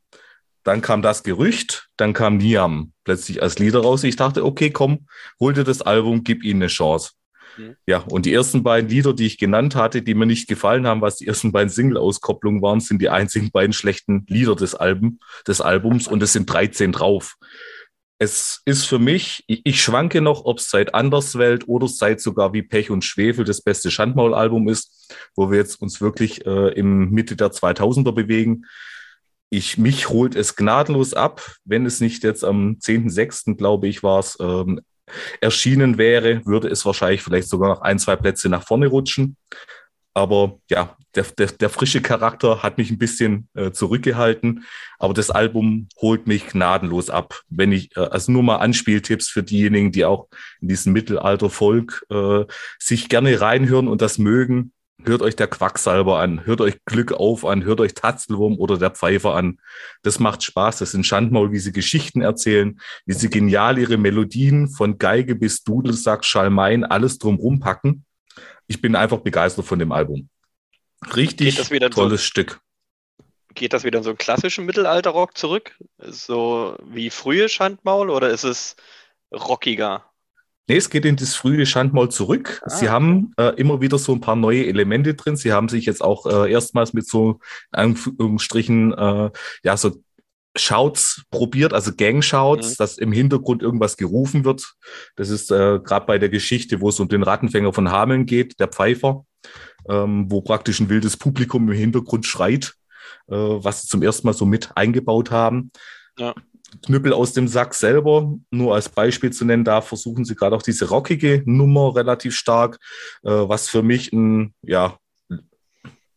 Dann kam das Gerücht, dann kam Niam plötzlich als Lieder raus. Ich dachte, okay, komm, hol dir das Album, gib ihnen eine Chance. Mhm. Ja, und die ersten beiden Lieder, die ich genannt hatte, die mir nicht gefallen haben, was die ersten beiden Single-Auskopplungen waren, sind die einzigen beiden schlechten Lieder des, Album, des Albums und es sind 13 drauf. Es ist für mich, ich schwanke noch, ob es seit Anderswelt oder seit sogar wie Pech und Schwefel das beste Schandmaul-Album ist, wo wir jetzt uns wirklich äh, im Mitte der 2000er bewegen ich, mich holt es gnadenlos ab, wenn es nicht jetzt am 10.06., glaube ich, war es, ähm, erschienen wäre, würde es wahrscheinlich vielleicht sogar noch ein, zwei Plätze nach vorne rutschen. Aber ja, der, der, der frische Charakter hat mich ein bisschen äh, zurückgehalten. Aber das Album holt mich gnadenlos ab. Wenn ich, äh, also nur mal Anspieltipps für diejenigen, die auch in diesem Mittelalter-Volk äh, sich gerne reinhören und das mögen. Hört euch der Quacksalber an, hört euch Glück auf an, hört euch Tatzelwurm oder der Pfeifer an. Das macht Spaß. Das sind Schandmaul, wie sie Geschichten erzählen, wie sie genial ihre Melodien von Geige bis Dudelsack, Schalmein, alles drumrum packen ich bin einfach begeistert von dem Album. Richtig tolles so, Stück. Geht das wieder in so einen klassischen Mittelalterrock zurück? So wie frühe Schandmaul oder ist es rockiger? Nee, es geht in das frühe Schandmaul zurück. Ah, Sie haben äh, immer wieder so ein paar neue Elemente drin. Sie haben sich jetzt auch äh, erstmals mit so Anführungsstrichen äh, ja so Shouts probiert, also Gang-Shouts, mhm. dass im Hintergrund irgendwas gerufen wird. Das ist äh, gerade bei der Geschichte, wo es um den Rattenfänger von Hameln geht, der Pfeifer, ähm, wo praktisch ein wildes Publikum im Hintergrund schreit, äh, was sie zum ersten Mal so mit eingebaut haben. Ja. Knüppel aus dem Sack selber, nur als Beispiel zu nennen, da versuchen sie gerade auch diese rockige Nummer relativ stark, äh, was für mich ein, ja,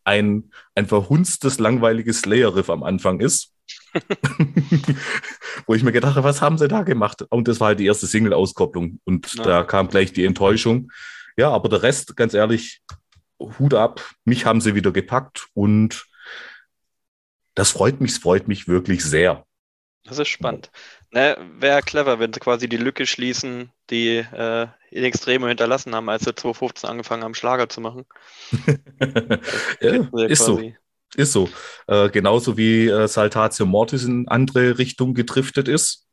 ein, ein verhunztes, langweiliges Slayer-Riff am Anfang ist. <laughs> <laughs> Wo ich mir gedacht habe, was haben sie da gemacht? Und das war halt die erste Single-Auskopplung. Und ja. da kam gleich die Enttäuschung. Ja, aber der Rest, ganz ehrlich, Hut ab. Mich haben sie wieder gepackt und das freut mich, es freut mich wirklich sehr. Das ist spannend. Ne, Wäre clever, wenn sie quasi die Lücke schließen, die äh, in Extremo hinterlassen haben, als sie 2015 angefangen haben, Schlager zu machen. <laughs> ja, ist so. Ist so. Äh, genauso wie äh, Saltatio Mortis in andere Richtung gedriftet ist.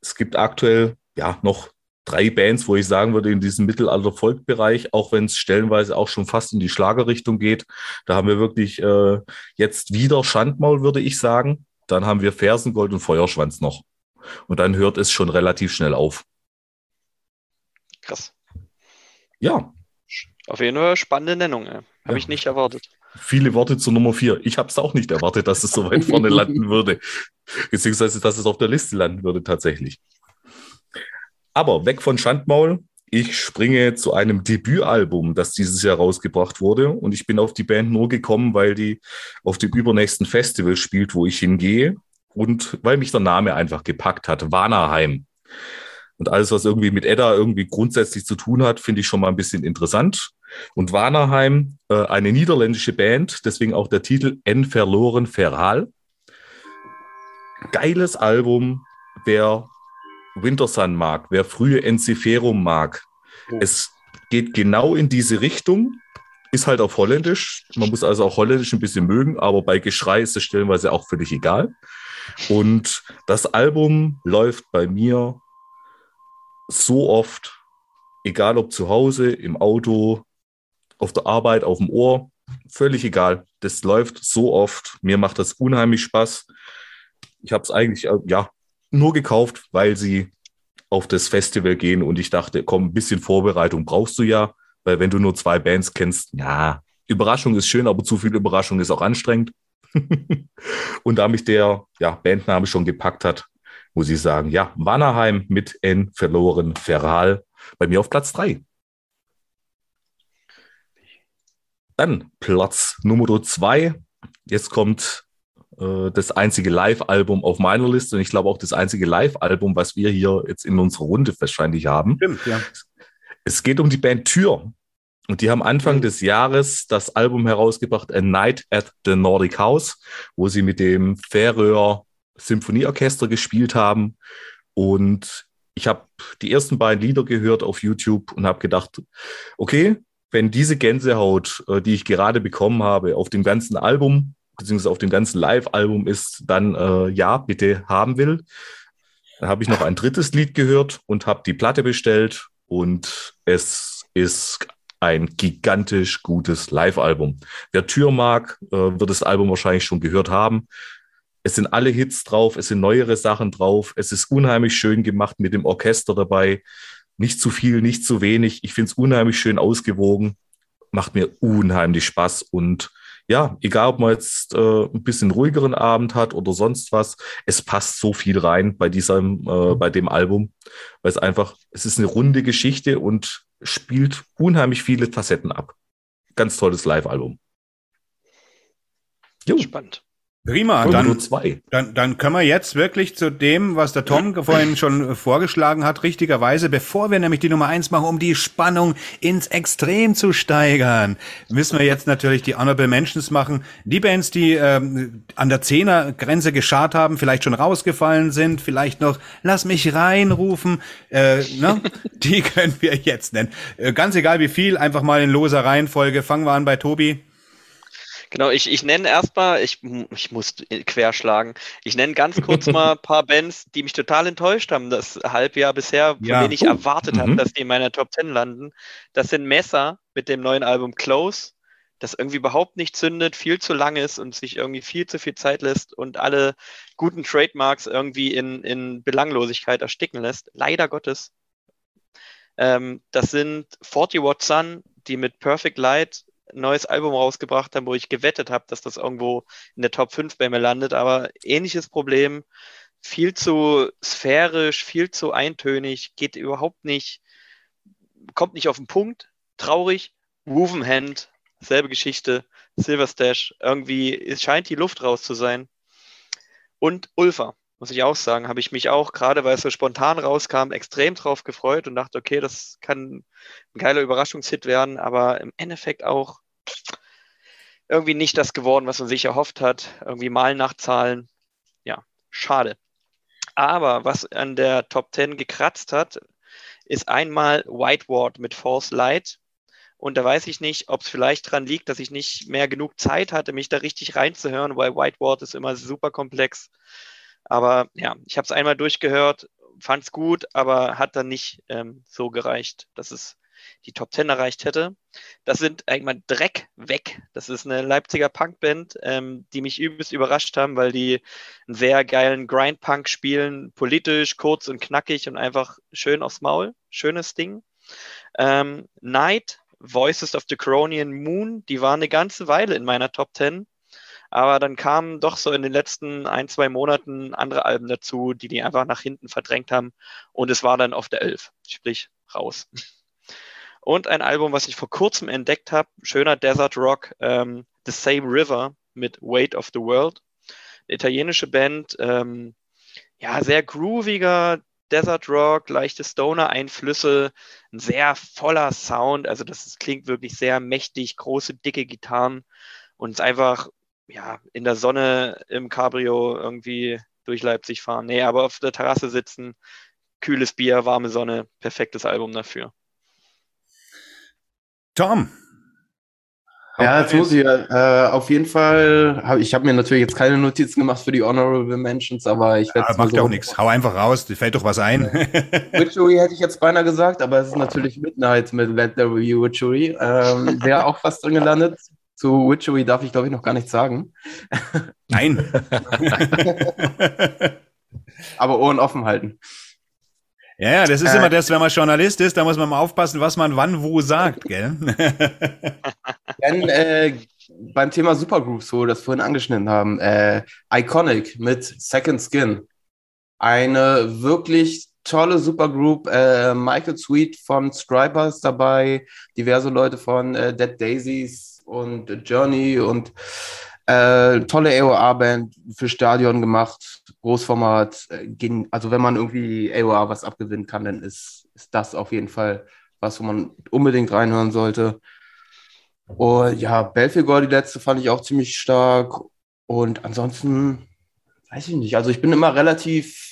Es gibt aktuell ja noch drei Bands, wo ich sagen würde, in diesem Mittelalter-Folk-Bereich, auch wenn es stellenweise auch schon fast in die Schlagerrichtung geht. Da haben wir wirklich äh, jetzt wieder Schandmaul, würde ich sagen. Dann haben wir Fersengold und Feuerschwanz noch. Und dann hört es schon relativ schnell auf. Krass. Ja. Auf jeden Fall spannende Nennung. Habe ja. ich nicht erwartet. Viele Worte zur Nummer vier. Ich habe es auch nicht erwartet, dass es so weit vorne <laughs> landen würde. Beziehungsweise, dass es auf der Liste landen würde tatsächlich. Aber weg von Schandmaul. Ich springe zu einem Debütalbum, das dieses Jahr rausgebracht wurde. Und ich bin auf die Band nur gekommen, weil die auf dem übernächsten Festival spielt, wo ich hingehe. Und weil mich der Name einfach gepackt hat. Wanaheim. Und alles, was irgendwie mit Edda irgendwie grundsätzlich zu tun hat, finde ich schon mal ein bisschen interessant. Und Wanaheim, äh, eine niederländische Band, deswegen auch der Titel En Verloren Feral. Geiles Album, wer Wintersun mag, wer frühe Enziferum mag. Es geht genau in diese Richtung, ist halt auf Holländisch. Man muss also auch Holländisch ein bisschen mögen, aber bei Geschrei ist es stellenweise auch völlig egal. Und das Album läuft bei mir so oft, egal ob zu Hause, im Auto, auf der Arbeit, auf dem Ohr, völlig egal. Das läuft so oft. Mir macht das unheimlich Spaß. Ich habe es eigentlich ja nur gekauft, weil sie auf das Festival gehen und ich dachte, komm, ein bisschen Vorbereitung brauchst du ja, weil wenn du nur zwei Bands kennst, ja, Überraschung ist schön, aber zu viel Überraschung ist auch anstrengend. <laughs> und da mich der ja, Bandname schon gepackt hat, muss ich sagen, ja, Wannerheim mit N verloren Feral bei mir auf Platz 3. Dann Platz Nummer zwei. Jetzt kommt äh, das einzige Live-Album auf meiner Liste und ich glaube auch das einzige Live-Album, was wir hier jetzt in unserer Runde wahrscheinlich haben. Stimmt, ja. Es geht um die Band Tür. Und die haben Anfang mhm. des Jahres das Album herausgebracht, A Night at the Nordic House, wo sie mit dem Färöer Symphonieorchester gespielt haben. Und ich habe die ersten beiden Lieder gehört auf YouTube und habe gedacht, okay, wenn diese Gänsehaut, äh, die ich gerade bekommen habe, auf dem ganzen Album, beziehungsweise auf dem ganzen Live-Album ist, dann äh, ja, bitte haben will. Dann habe ich noch ein drittes Lied gehört und habe die Platte bestellt und es ist ein gigantisch gutes Live-Album. Wer Tür mag, äh, wird das Album wahrscheinlich schon gehört haben. Es sind alle Hits drauf, es sind neuere Sachen drauf, es ist unheimlich schön gemacht mit dem Orchester dabei. Nicht zu viel, nicht zu wenig. Ich finde es unheimlich schön ausgewogen. Macht mir unheimlich Spaß. Und ja, egal ob man jetzt äh, ein bisschen ruhigeren Abend hat oder sonst was, es passt so viel rein bei diesem, äh, bei dem Album, weil es einfach, es ist eine runde Geschichte und spielt unheimlich viele Facetten ab. ganz tolles Live-Album. Spannend. Prima, dann, zwei. dann, dann können wir jetzt wirklich zu dem, was der Tom <clears throat> vorhin schon vorgeschlagen hat, richtigerweise, bevor wir nämlich die Nummer eins machen, um die Spannung ins Extrem zu steigern, müssen wir jetzt natürlich die Honorable Mentions machen. Die Bands, die ähm, an der Zehnergrenze geschart haben, vielleicht schon rausgefallen sind, vielleicht noch Lass mich reinrufen, äh, ne? <laughs> die können wir jetzt nennen. Äh, ganz egal wie viel, einfach mal in loser Reihenfolge. Fangen wir an bei Tobi. Genau, ich, ich nenne erstmal, ich, ich muss querschlagen, ich nenne ganz kurz mal <laughs> ein paar Bands, die mich total enttäuscht haben, das Halbjahr bisher, von Ja. denen ich erwartet habe, Mhm. dass die in meiner Top 10 landen. Das sind Messer mit dem neuen Album Close, das irgendwie überhaupt nicht zündet, viel zu lang ist und sich irgendwie viel zu viel Zeit lässt und alle guten Trademarks irgendwie in, in Belanglosigkeit ersticken lässt. Leider Gottes. Ähm, das sind 40 Watt Sun, die mit Perfect Light neues Album rausgebracht haben, wo ich gewettet habe, dass das irgendwo in der Top 5 bei mir landet. Aber ähnliches Problem, viel zu sphärisch, viel zu eintönig, geht überhaupt nicht, kommt nicht auf den Punkt, traurig. Woven Hand, selbe Geschichte, Silver Stash, irgendwie es scheint die Luft raus zu sein. Und Ulfa, muss ich auch sagen, habe ich mich auch, gerade weil es so spontan rauskam, extrem drauf gefreut und dachte, okay, das kann ein geiler Überraschungshit werden, aber im Endeffekt auch irgendwie nicht das geworden, was man sich erhofft hat. Irgendwie mal nach Zahlen. Ja, schade. Aber was an der Top 10 gekratzt hat, ist einmal White Ward mit False Light. Und da weiß ich nicht, ob es vielleicht dran liegt, dass ich nicht mehr genug Zeit hatte, mich da richtig reinzuhören, weil White Ward ist immer super komplex. Aber ja, ich habe es einmal durchgehört, fand es gut, aber hat dann nicht ähm, so gereicht, dass es die Top 10 erreicht hätte. Das sind irgendwann Dreck weg. Das ist eine Leipziger Punkband, ähm, die mich übelst überrascht haben, weil die einen sehr geilen Grind-Punk spielen, politisch, kurz und knackig und einfach schön aufs Maul. Schönes Ding. Ähm, Night, Voices of the Coronian Moon, die waren eine ganze Weile in meiner Top 10. Aber dann kamen doch so in den letzten ein, zwei Monaten andere Alben dazu, die die einfach nach hinten verdrängt haben. Und es war dann auf der 11, sprich raus. Und ein Album, was ich vor kurzem entdeckt habe, schöner Desert Rock, ähm, The Same River mit Weight of the World. Eine italienische Band, ähm, ja, sehr grooviger Desert Rock, leichte Stoner-Einflüsse, ein sehr voller Sound. Also das klingt wirklich sehr mächtig, große, dicke Gitarren und ist einfach, ja, in der Sonne im Cabrio irgendwie durch Leipzig fahren. Nee, aber auf der Terrasse sitzen, kühles Bier, warme Sonne, perfektes Album dafür. Tom. Ja, jetzt muss ich äh, auf jeden Fall, hab, ich habe mir natürlich jetzt keine Notizen gemacht für die Honorable Mentions, aber ich werde Ja, macht auch nichts. Hau einfach raus, dir fällt doch was ein. <laughs> Witchery hätte ich jetzt beinahe gesagt, aber es ist natürlich Midnight mit Let There Be Witchery. Ähm, Wäre <laughs> auch fast drin gelandet. Zu Witchery darf ich, glaube ich, noch gar nichts sagen. <laughs> Nein. <laughs> Aber Ohren offen halten. Ja, ja, das ist Äh, immer das, wenn man Journalist ist, da muss man mal aufpassen, was man wann wo sagt, gell? <laughs> Dann äh, beim Thema Supergroups, wo wir das vorhin angeschnitten haben, äh, Iconic mit Second Skin. Eine wirklich tolle Supergroup. Äh, Michael Sweet von Striper ist dabei, diverse Leute von äh, Dead Daisies und Journey und äh, tolle AOA-Band für Stadion gemacht, Großformat. Äh, also wenn man irgendwie AOA was abgewinnen kann, dann ist, ist das auf jeden Fall was, wo man unbedingt reinhören sollte. Und ja, Belfegor, die letzte, fand ich auch ziemlich stark. Und ansonsten, weiß ich nicht. Also ich bin immer relativ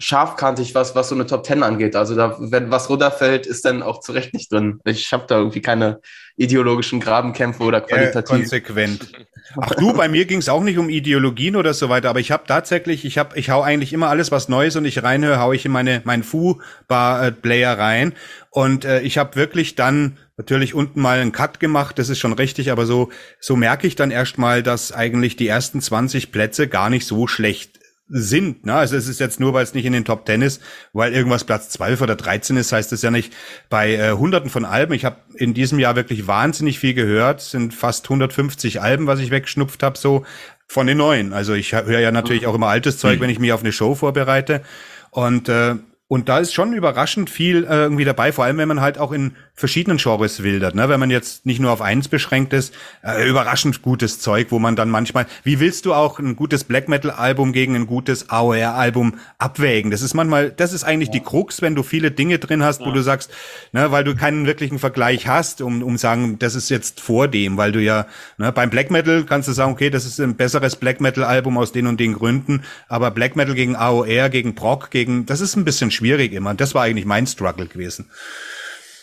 scharfkantig, was, was so eine Top Ten angeht. Also da, wenn was runterfällt, ist dann auch zu Recht nicht drin. Ich habe da irgendwie keine ideologischen Grabenkämpfe oder Äh, qualitativ. konsequent. Ach du, bei mir ging es auch nicht um Ideologien oder so weiter, aber ich habe tatsächlich, ich habe, ich hau eigentlich immer alles, was Neues und ich reinhöre, hau ich in meine mein Fu-Bar-Player rein und äh, ich habe wirklich dann natürlich unten mal einen Cut gemacht, das ist schon richtig, aber so so merke ich dann erst mal, dass eigentlich die ersten 20 Plätze gar nicht so schlecht sind. Ne? Also es ist jetzt nur, weil es nicht in den Top 10 ist, weil irgendwas Platz 12 oder 13 ist, heißt es ja nicht. Bei äh, hunderten von Alben, ich habe in diesem Jahr wirklich wahnsinnig viel gehört, sind fast 150 Alben, was ich weggeschnupft habe, so von den neuen. Also ich höre ja natürlich auch immer altes Zeug, wenn ich mich auf eine Show vorbereite. Und äh, und da ist schon überraschend viel äh, irgendwie dabei, vor allem wenn man halt auch in verschiedenen Genres wildert, ne? wenn man jetzt nicht nur auf eins beschränkt ist, äh, überraschend gutes Zeug, wo man dann manchmal, wie willst du auch ein gutes Black Metal Album gegen ein gutes AOR Album abwägen? Das ist manchmal, das ist eigentlich ja. die Krux, wenn du viele Dinge drin hast, ja. wo du sagst, ne, weil du keinen wirklichen Vergleich hast, um, um sagen, das ist jetzt vor dem, weil du ja, ne, beim Black Metal kannst du sagen, okay, das ist ein besseres Black Metal Album aus den und den Gründen, aber Black Metal gegen AOR, gegen Proc, gegen, das ist ein bisschen schwierig immer. Das war eigentlich mein Struggle gewesen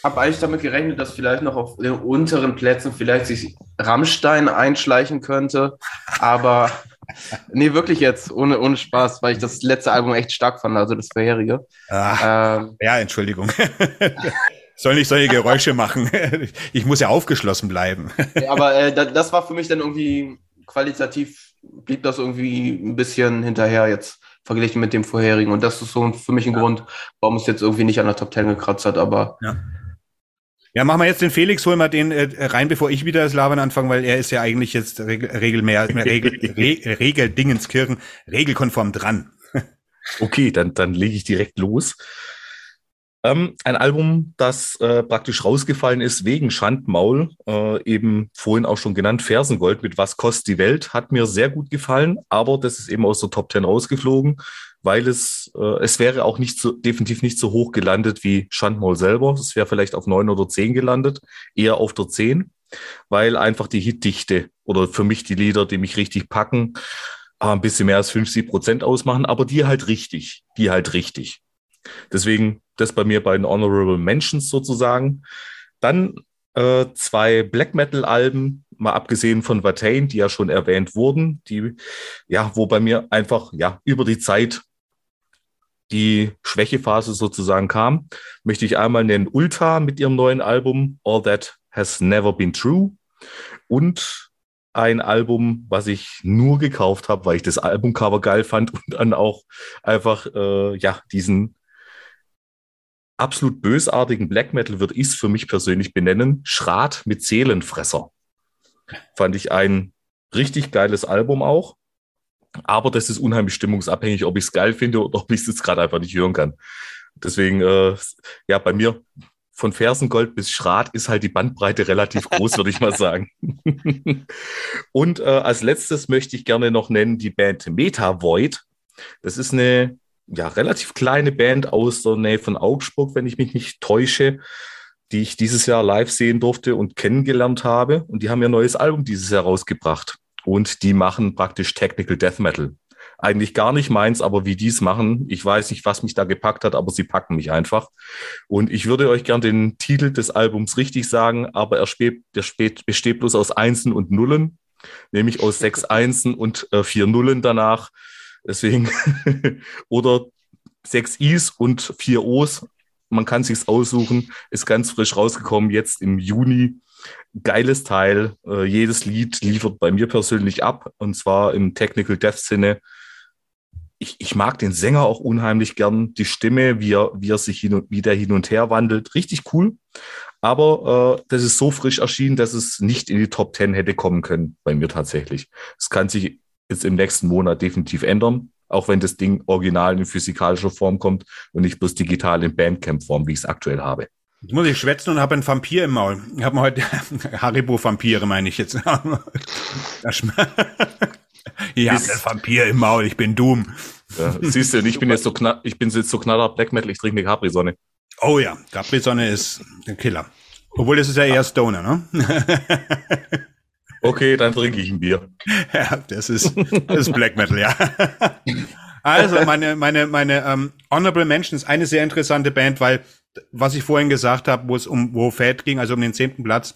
habe eigentlich damit gerechnet, dass vielleicht noch auf den unteren Plätzen vielleicht sich Rammstein einschleichen könnte. Aber nee, wirklich jetzt, ohne, ohne Spaß, weil ich das letzte Album echt stark fand, also das vorherige. Ah, ähm, ja, Entschuldigung. <laughs> Soll nicht solche Geräusche machen. <laughs> Ich muss ja aufgeschlossen bleiben. aber äh, das war für mich dann irgendwie qualitativ, blieb das irgendwie ein bisschen hinterher jetzt verglichen mit dem vorherigen. Und das ist so für mich ein ja. Grund, warum es jetzt irgendwie nicht an der Top Ten gekratzt hat. Aber ja. Ja, machen wir jetzt den Felix, holen wir den äh, rein, bevor ich wieder das Labern anfange, weil er ist ja eigentlich jetzt regel, regel mehr, mehr regel, <laughs> re, Regeldingenskirchen, regelkonform dran. <laughs> okay, dann, dann lege ich direkt los. Ähm, ein Album, das äh, praktisch rausgefallen ist wegen Schandmaul, äh, eben vorhin auch schon genannt, Fersengold mit Was kostet die Welt, hat mir sehr gut gefallen, aber das ist eben aus der Top 10 rausgeflogen weil es, äh, es wäre auch nicht so, definitiv nicht so hoch gelandet wie Schandmaul selber. Es wäre vielleicht auf neun oder zehn gelandet, eher auf der zehn, weil einfach die Hitdichte oder für mich die Lieder, die mich richtig packen, äh, ein bisschen mehr als 50 Prozent ausmachen, aber die halt richtig, die halt richtig. Deswegen das bei mir bei den Honorable Mentions sozusagen. Dann äh, zwei Black Metal Alben, mal abgesehen von Watain, die ja schon erwähnt wurden, die, ja, wo bei mir einfach, ja, über die Zeit die Schwächephase sozusagen kam, möchte ich einmal nennen Ulta mit ihrem neuen Album All That Has Never Been True und ein Album, was ich nur gekauft habe, weil ich das Albumcover geil fand und dann auch einfach äh, ja diesen absolut bösartigen Black Metal ich es für mich persönlich benennen. Schrat mit Seelenfresser. Fand ich ein richtig geiles Album auch. Aber das ist unheimlich stimmungsabhängig, ob ich es geil finde oder ob ich es jetzt gerade einfach nicht hören kann. Deswegen, äh, ja, bei mir von Fersengold bis Schrat ist halt die Bandbreite relativ groß, würde ich mal <laughs> sagen. Und äh, als letztes möchte ich gerne noch nennen die Band Meta Void. Das ist eine ja, relativ kleine Band aus der Nähe von Augsburg, wenn ich mich nicht täusche, die ich dieses Jahr live sehen durfte und kennengelernt habe. Und die haben ihr neues Album dieses Jahr rausgebracht. Und die machen praktisch Technical Death Metal. Eigentlich gar nicht meins, aber wie die es machen, ich weiß nicht, was mich da gepackt hat, aber sie packen mich einfach. Und ich würde euch gern den Titel des Albums richtig sagen, aber er, spät, der spät, besteht bloß aus Einsen und Nullen, nämlich aus <laughs> sechs Einsen und äh, vier Nullen danach. Deswegen, <laughs> oder sechs Is und vier Os. Man kann sich's aussuchen. Ist ganz frisch rausgekommen, jetzt im Juni. Geiles Teil. Äh, jedes Lied liefert bei mir persönlich ab. Und zwar im Technical Death Sinne. Ich, ich mag den Sänger auch unheimlich gern. Die Stimme, wie er, wie er sich hin und, wie der hin und her wandelt. Richtig cool. Aber äh, das ist so frisch erschienen, dass es nicht in die Top Ten hätte kommen können bei mir tatsächlich. Es kann sich jetzt im nächsten Monat definitiv ändern, auch wenn das Ding original in physikalischer Form kommt und nicht bloß digital in Bandcamp-Form, wie ich es aktuell habe. Jetzt muss ich schwätzen und habe einen Vampir im Maul. Ich habe heute <laughs> Haribo-Vampire, meine ich jetzt. ich habe einen Vampir im Maul, ich bin Doom. Ja, siehst du, ich bin jetzt so knapp, ich bin jetzt so knaller Black Metal, ich trinke eine Capri-Sonne. Oh ja, Capri-Sonne ist ein Killer. Obwohl, das ist ja eher Stoner, ne? <laughs> Okay, dann trinke ich ein Bier. Ja, das ist, das ist Black Metal, ja. Also, meine, meine, meine ähm, Honorable Mention ist eine sehr interessante Band, weil, was ich vorhin gesagt habe, wo es um wo Fat ging, also um den zehnten Platz,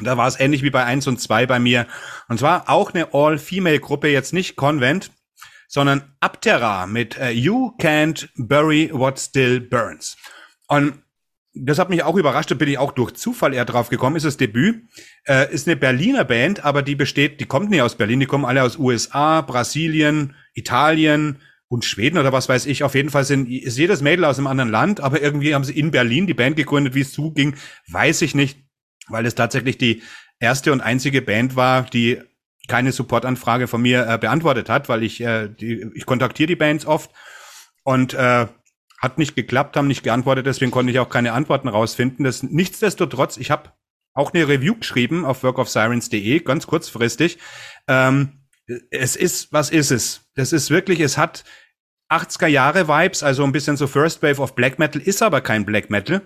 da war es ähnlich wie bei eins und zwei bei mir. Und zwar auch eine All-Female-Gruppe, jetzt nicht Convent, sondern Aptera mit äh, You Can't Bury What Still Burns. Und das hat mich auch überrascht, da bin ich auch durch Zufall eher drauf gekommen, ist das Debüt. Äh, ist eine Berliner Band, aber die besteht, die kommt nicht aus Berlin, die kommen alle aus USA, Brasilien, Italien und Schweden oder was weiß ich. Auf jeden Fall sind, ist jedes Mädel aus einem anderen Land, aber irgendwie haben sie in Berlin die Band gegründet, wie es zuging, weiß ich nicht, weil es tatsächlich die erste und einzige Band war, die keine Supportanfrage von mir äh, beantwortet hat, weil ich, äh, die, ich kontaktiere die Bands oft und äh, Hat nicht geklappt, haben nicht geantwortet, deswegen konnte ich auch keine Antworten rausfinden. Das, nichtsdestotrotz, ich habe auch eine Review geschrieben auf workofsirens.de, ganz kurzfristig. Ähm, es ist, was ist es? Das ist wirklich, es hat 80er Jahre Vibes, also ein bisschen so First Wave of Black Metal, ist aber kein Black Metal.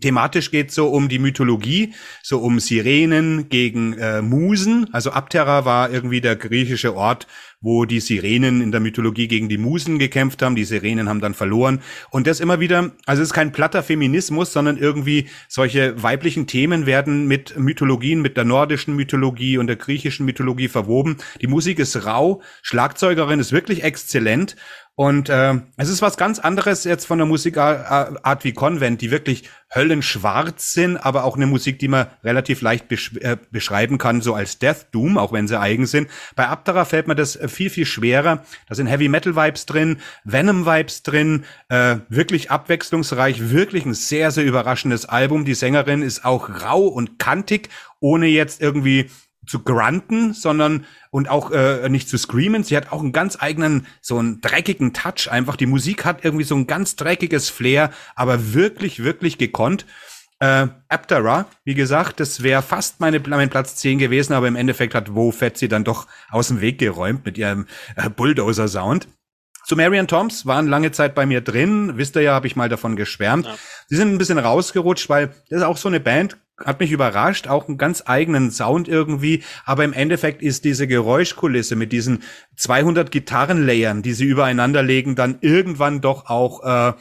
Thematisch geht so um die Mythologie, so um Sirenen gegen äh, Musen. Also Abterra war irgendwie der griechische Ort, wo die Sirenen in der Mythologie gegen die Musen gekämpft haben. Die Sirenen haben dann verloren. Und das immer wieder, also es ist kein platter Feminismus, sondern irgendwie solche weiblichen Themen werden mit Mythologien, mit der nordischen Mythologie und der griechischen Mythologie verwoben. Die Musik ist rau, Schlagzeugerin ist wirklich exzellent und äh, es ist was ganz anderes jetzt von der Musikart wie Convent, die wirklich höllenschwarz sind, aber auch eine Musik, die man relativ leicht besch äh, beschreiben kann, so als Death Doom, auch wenn sie eigen sind. Bei Abdara fällt mir das viel, viel schwerer. Da sind Heavy Metal Vibes drin, Venom Vibes drin, äh, wirklich abwechslungsreich, wirklich ein sehr, sehr überraschendes Album. Die Sängerin ist auch rau und kantig, ohne jetzt irgendwie zu grunten, sondern und auch äh, nicht zu screamen. Sie hat auch einen ganz eigenen, so einen dreckigen Touch einfach. Die Musik hat irgendwie so ein ganz dreckiges Flair, aber wirklich, wirklich gekonnt. Äh, Aptera, wie gesagt, das wäre fast meine, mein Platz 10 gewesen, aber im Endeffekt hat Wo Fett sie dann doch aus dem Weg geräumt mit ihrem äh, Bulldozer-Sound. Zu Marian Toms waren lange Zeit bei mir drin. Wisst ihr ja, habe ich mal davon geschwärmt. Ja. Sie sind ein bisschen rausgerutscht, weil das ist auch so eine Band, hat mich überrascht, auch einen ganz eigenen Sound irgendwie, aber im Endeffekt ist diese Geräuschkulisse mit diesen 200 Gitarrenlayern, die sie übereinander legen, dann irgendwann doch auch äh,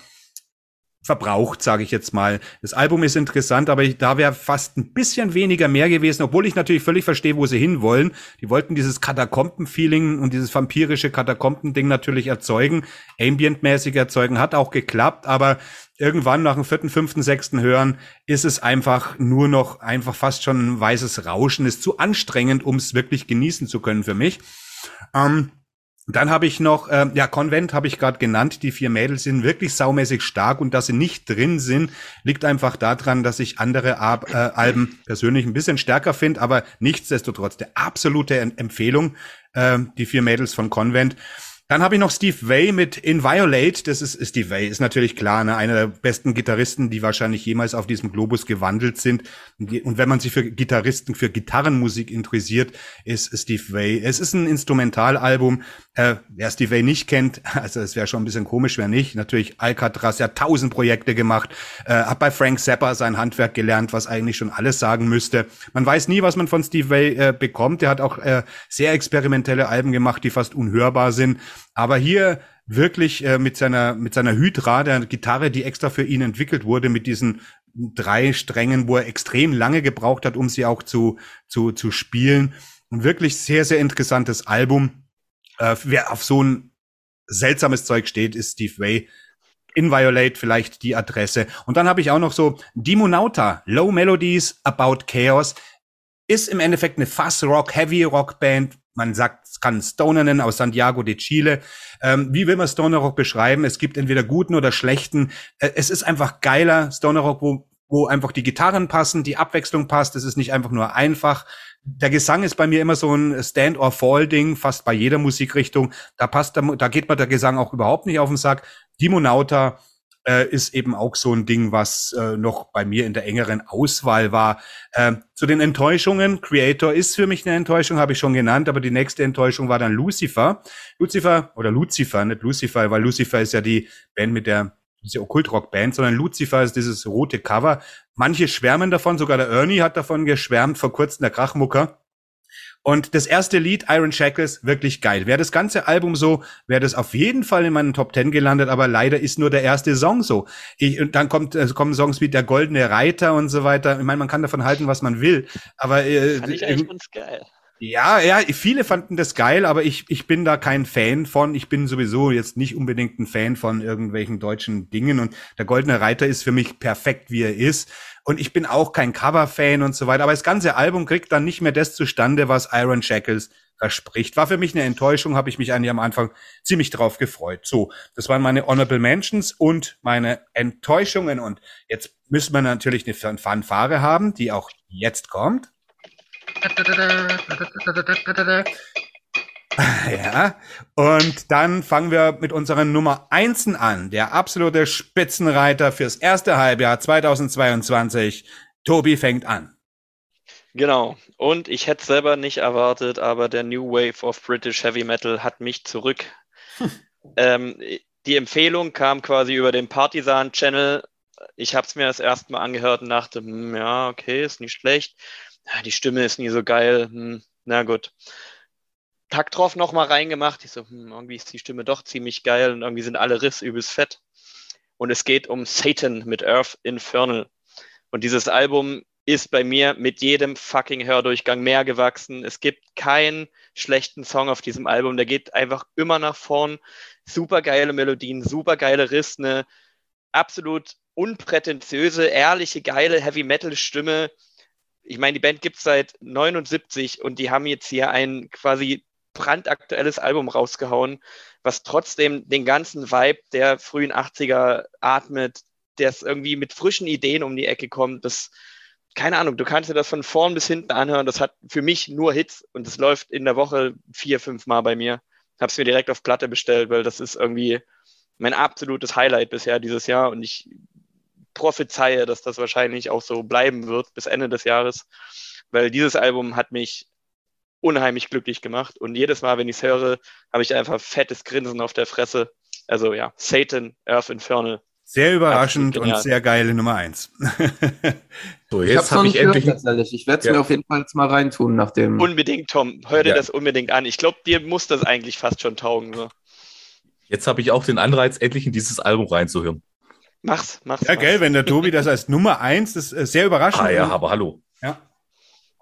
verbraucht, sage ich jetzt mal. Das Album ist interessant, aber ich, da wäre fast ein bisschen weniger mehr gewesen, obwohl ich natürlich völlig verstehe, wo sie hinwollen. Die wollten dieses Katakomben-Feeling und dieses vampirische Katakomben-Ding natürlich erzeugen, ambientmäßig erzeugen, hat auch geklappt, aber irgendwann nach dem vierten, fünften, sechsten Hören ist es einfach nur noch einfach fast schon ein weißes Rauschen, ist zu anstrengend, um es wirklich genießen zu können für mich. Ähm, dann habe ich noch, äh, ja, Konvent habe ich gerade genannt. Die vier Mädels sind wirklich saumäßig stark und dass sie nicht drin sind, liegt einfach daran, dass ich andere Ab äh, Alben persönlich ein bisschen stärker finde, aber nichtsdestotrotz der absolute Empfehlung, äh, die vier Mädels von Konvent. Dann habe ich noch Steve Vai mit Inviolate. Das ist Steve Vai, ist natürlich klar, ne, einer der besten Gitarristen, die wahrscheinlich jemals auf diesem Globus gewandelt sind. Und wenn man sich für Gitarristen, für Gitarrenmusik interessiert, ist Steve Vai. Es ist ein Instrumentalalbum. Äh, wer Steve Vai nicht kennt, <laughs> also es wäre schon ein bisschen komisch, wer nicht. Natürlich Alcatraz, ja tausend Projekte gemacht, äh, hat bei Frank Zappa sein Handwerk gelernt, was eigentlich schon alles sagen müsste. Man weiß nie, was man von Steve Vai äh, bekommt. Er hat auch äh, sehr experimentelle Alben gemacht, die fast unhörbar sind. Aber hier wirklich äh, mit seiner mit seiner Hydra, der Gitarre, die extra für ihn entwickelt wurde, mit diesen drei Strängen, wo er extrem lange gebraucht hat, um sie auch zu zu zu spielen. Ein wirklich sehr sehr interessantes Album. Äh, wer auf so ein seltsames Zeug steht, ist Steve Way. Inviolate vielleicht die Adresse. Und dann habe ich auch noch so Dimonauta, Low Melodies About Chaos. Ist im Endeffekt eine Fuzz Rock, Heavy Rock Band, man sagt, es kann Stoner nennen aus Santiago de Chile. Ähm, wie will man Stoner Rock beschreiben? Es gibt entweder guten oder schlechten. Äh, es ist einfach geiler Stoner Rock, wo, wo einfach die Gitarren passen, die Abwechslung passt. Es ist nicht einfach nur einfach. Der Gesang ist bei mir immer so ein Stand-or-Fall-Ding, fast bei jeder Musikrichtung. Da passt, da geht mir der Gesang auch überhaupt nicht auf den Sack. Dimonauta äh, ist eben auch so ein Ding, was äh, noch bei mir in der engeren Auswahl war. Äh, zu den Enttäuschungen, Creator ist für mich eine Enttäuschung, habe ich schon genannt, aber die nächste Enttäuschung war dann Lucifer. Lucifer oder Lucifer, nicht Lucifer, weil Lucifer ist ja die Band mit der diese Okkultrock-Band, sondern Lucifer ist dieses rote Cover. Manche schwärmen davon, sogar der Ernie hat davon geschwärmt, vor kurzem der Krachmucker. Und das erste Lied, Iron Shackles, wirklich geil. Wäre das ganze Album so, wäre das auf jeden Fall in meinen Top Ten gelandet, aber leider ist nur der erste Song so. Ich, und dann kommt, also kommen Songs wie Der Goldene Reiter und so weiter. Ich meine, man kann davon halten, was man will. Aber äh, Fand ich eigentlich ganz geil. Ja, ja, viele fanden das geil, aber ich, ich bin da kein Fan von. Ich bin sowieso jetzt nicht unbedingt ein Fan von irgendwelchen deutschen Dingen und der Goldene Reiter ist für mich perfekt, wie er ist. Und ich bin auch kein Cover-Fan und so weiter. Aber das ganze Album kriegt dann nicht mehr das zustande, was Iron Shackles verspricht. War für mich eine Enttäuschung, habe ich mich eigentlich am Anfang ziemlich drauf gefreut. So, das waren meine Honorable Mentions und meine Enttäuschungen. Und jetzt müssen wir natürlich eine Fanfare haben, die auch jetzt kommt. <laughs> ja. Und dann fangen wir mit unseren Nummer 1 an. Der absolute Spitzenreiter fürs erste Halbjahr 2022. Tobi fängt an. Genau. Und ich hätte es selber nicht erwartet, aber der New Wave of British Heavy Metal hat mich zurück. Hm. <laughs> Ähm, die Empfehlung kam quasi über den Partisan-Channel. Ich habe es mir das erste Mal angehört und dachte, hm, ja, okay, ist nicht schlecht. Die Stimme ist nie so geil. Hm, na gut. Takt drauf nochmal reingemacht. Ich so, hm, irgendwie ist die Stimme doch ziemlich geil und irgendwie sind alle Riffs übelst fett. Und es geht um Satan mit Earth Infernal. Und dieses Album ist bei mir mit jedem fucking Hördurchgang mehr gewachsen. Es gibt keinen schlechten Song auf diesem Album. Der geht einfach immer nach vorn. Super geile Melodien, super geile Riss, eine absolut unprätentiöse, ehrliche, geile Heavy Metal Stimme. Ich meine, die Band gibt es seit 79 und die haben jetzt hier ein quasi brandaktuelles Album rausgehauen, was trotzdem den ganzen Vibe der frühen 80er atmet, der es irgendwie mit frischen Ideen um die Ecke kommt. Das keine Ahnung, du kannst dir das von vorn bis hinten anhören. Das hat für mich nur Hits und es läuft in der Woche vier, fünf Mal bei mir. Habe es mir direkt auf Platte bestellt, weil das ist irgendwie mein absolutes Highlight bisher dieses Jahr und ich prophezeie, dass das wahrscheinlich auch so bleiben wird bis Ende des Jahres, weil dieses Album hat mich unheimlich glücklich gemacht und jedes Mal, wenn ich es höre, habe ich einfach fettes Grinsen auf der Fresse. Also ja, Satan, Earth Infernal, sehr überraschend und sehr geile Nummer eins. <laughs> so, jetzt habe hab ich endlich. Tatsächlich. Ich werde es ja. mir auf jeden Fall jetzt mal reintun nach dem. Unbedingt, Tom. Hör dir ja. das unbedingt an. Ich glaube, dir muss das eigentlich fast schon taugen. So. Jetzt habe ich auch den Anreiz, endlich in dieses Album reinzuhören. Mach's, mach's. Ja, mach's. gell, wenn der Tobi das als Nummer eins, das ist sehr überraschend. Ah ja, aber hallo. Ja.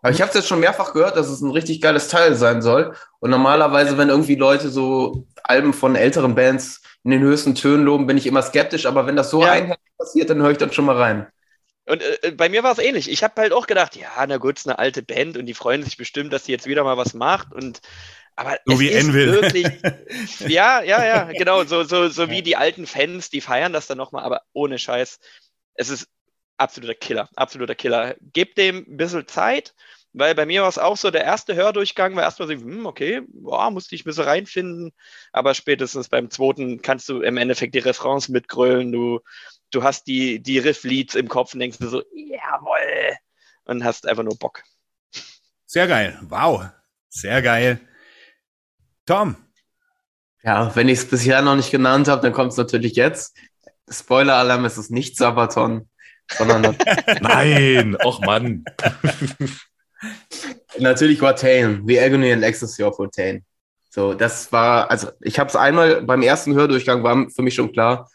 Aber ich habe es jetzt schon mehrfach gehört, dass es ein richtig geiles Teil sein soll. Und normalerweise, wenn irgendwie Leute so Alben von älteren Bands in den höchsten Tönen loben, bin ich immer skeptisch. Aber wenn das so ja. einheitlich passiert, dann höre ich dann schon mal rein. Und äh, bei mir war es ähnlich. Ich habe halt auch gedacht, ja, na gut, es ist eine alte Band und die freuen sich bestimmt, dass sie jetzt wieder mal was macht. Und aber so wie Envil. wirklich, <laughs> ja, ja, ja, genau, so, so, so wie die alten Fans, die feiern das dann nochmal, aber ohne Scheiß. Es ist absoluter Killer, absoluter Killer. Gebt dem ein bisschen Zeit weil bei mir war es auch so, der erste Hördurchgang war erstmal so, hm, okay, boah, musste ich ein bisschen reinfinden, aber spätestens beim zweiten kannst du im Endeffekt die Refrains mitgrölen, du, du hast die, die Riff-Leads im Kopf und denkst dir so, jawoll, und hast einfach nur Bock. Sehr geil, wow, sehr geil. Tom. Ja, wenn ich es bisher noch nicht genannt habe, dann kommt es natürlich jetzt. Spoiler-Alarm, es ist nicht Sabaton, sondern... <laughs> Nein, och Mann. <laughs> Natürlich Watain, The Agony and Ecstasy of Watain. So, das war, also ich habe es einmal beim ersten Hördurchgang war für mich schon klar,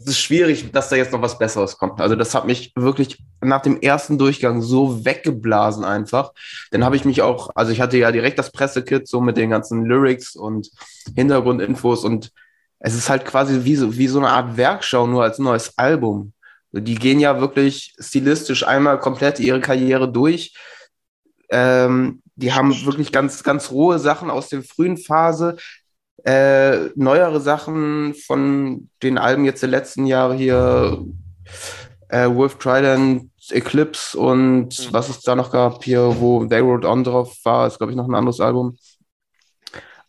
es ist schwierig, dass da jetzt noch was Besseres kommt. Also das hat mich wirklich nach dem ersten Durchgang so weggeblasen einfach. Dann habe ich mich auch, also ich hatte ja direkt das Pressekit so mit den ganzen Lyrics und Hintergrundinfos und es ist halt quasi wie so, wie so eine Art Werkschau nur als neues Album. Die gehen ja wirklich stilistisch einmal komplett ihre Karriere durch ähm, die haben wirklich ganz, ganz rohe Sachen aus der frühen Phase, äh, neuere Sachen von den Alben jetzt der letzten Jahre hier, äh, Wolf Trident, Eclipse und mhm. was es da noch gab hier, wo They Wrote On drauf war, ist glaube ich noch ein anderes Album.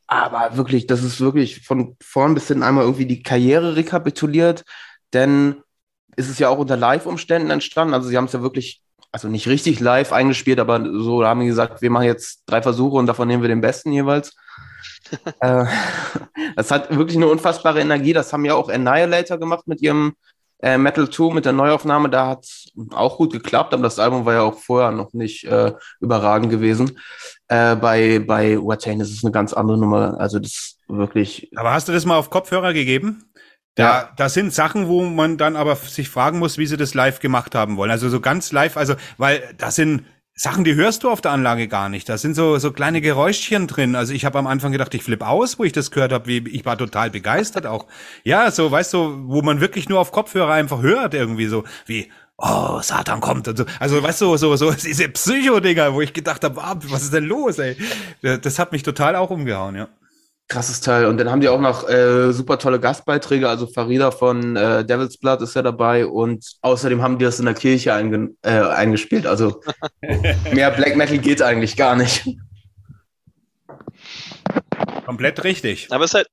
Aber wirklich, das ist wirklich von vorn bis hin einmal irgendwie die Karriere rekapituliert, denn ist es ja auch unter Live-Umständen entstanden. Also sie haben es ja wirklich also nicht richtig live eingespielt, aber so haben wir gesagt, wir machen jetzt drei Versuche und davon nehmen wir den besten jeweils. Äh, <laughs> das hat wirklich eine unfassbare Energie. Das haben ja auch Annihilator gemacht mit ihrem äh, Metal 2, mit der Neuaufnahme. Da hat es auch gut geklappt, aber das Album war ja auch vorher noch nicht äh, überragend gewesen. Äh, bei bei Watain ist es eine ganz andere Nummer. Also das ist wirklich. Aber hast du das mal auf Kopfhörer gegeben? Da, ja. da sind Sachen, wo man dann aber sich fragen muss, wie sie das live gemacht haben wollen. Also so ganz live, also, weil das sind Sachen, die hörst du auf der Anlage gar nicht. Da sind so, so kleine Geräuschchen drin. Also ich habe am Anfang gedacht, ich flippe aus, wo ich das gehört habe. Ich war total begeistert auch. Ja, so, weißt du, wo man wirklich nur auf Kopfhörer einfach hört, irgendwie so, wie, oh, Satan kommt und so. Also, weißt du, so, so, diese Psycho-Dinger, wo ich gedacht habe, ah, was ist denn los, ey? Das hat mich total auch umgehauen, ja. Krasses Teil. Und dann haben die auch noch äh, super tolle Gastbeiträge. Also Farida von äh, Devil's Blood ist ja dabei. Und außerdem haben die das in der Kirche einge äh, eingespielt. Also <laughs> mehr Black Metal geht eigentlich gar nicht. Komplett richtig. Aber es ist halt,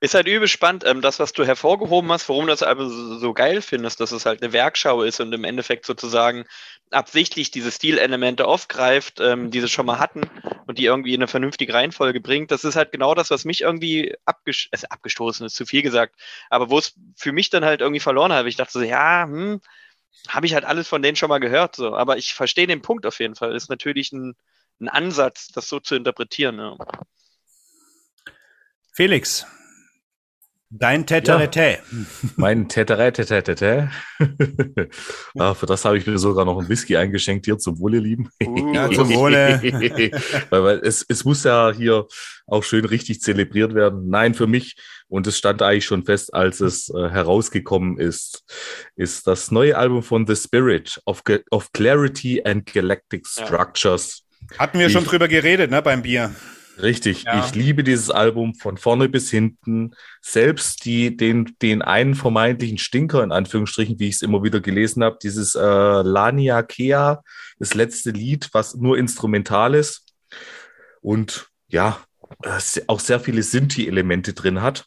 ist halt übel spannend, ähm, das, was du hervorgehoben hast, warum du das aber so, so, geil findest, dass es halt eine Werkschau ist und im Endeffekt sozusagen absichtlich diese Stilelemente aufgreift, ähm, die sie schon mal hatten und die irgendwie in eine vernünftige Reihenfolge bringt. Das ist halt genau das, was mich irgendwie abges also abgestoßen ist, zu viel gesagt, aber wo es für mich dann halt irgendwie verloren habe. Ich dachte so, ja, hm, habe ich halt alles von denen schon mal gehört, so. Aber ich verstehe den Punkt auf jeden Fall. Ist natürlich ein, ein Ansatz, das so zu interpretieren. Ja. Felix, Dein Teterete. Ja, mein Teterete. <laughs> ah, für das habe ich mir sogar noch ein Whisky eingeschenkt hier zum Wohle, lieben. Uh, ja, <laughs> zum Wohle. <laughs> weil, weil es, es muss ja hier auch schön richtig zelebriert werden. Nein, für mich, und es stand eigentlich schon fest, als es äh, herausgekommen ist, ist das neue Album von The Spirit of, of Clarity and Galactic Structures. Ja. Hatten wir schon drüber geredet, ne, beim Bier. Richtig, ja. ich liebe dieses Album von vorne bis hinten. Selbst die, den, den einen vermeintlichen Stinker, in Anführungsstrichen, wie ich es immer wieder gelesen habe, dieses äh, Lania Kea, das letzte Lied, was nur instrumental ist und ja, äh, auch sehr viele Sinti-Elemente drin hat.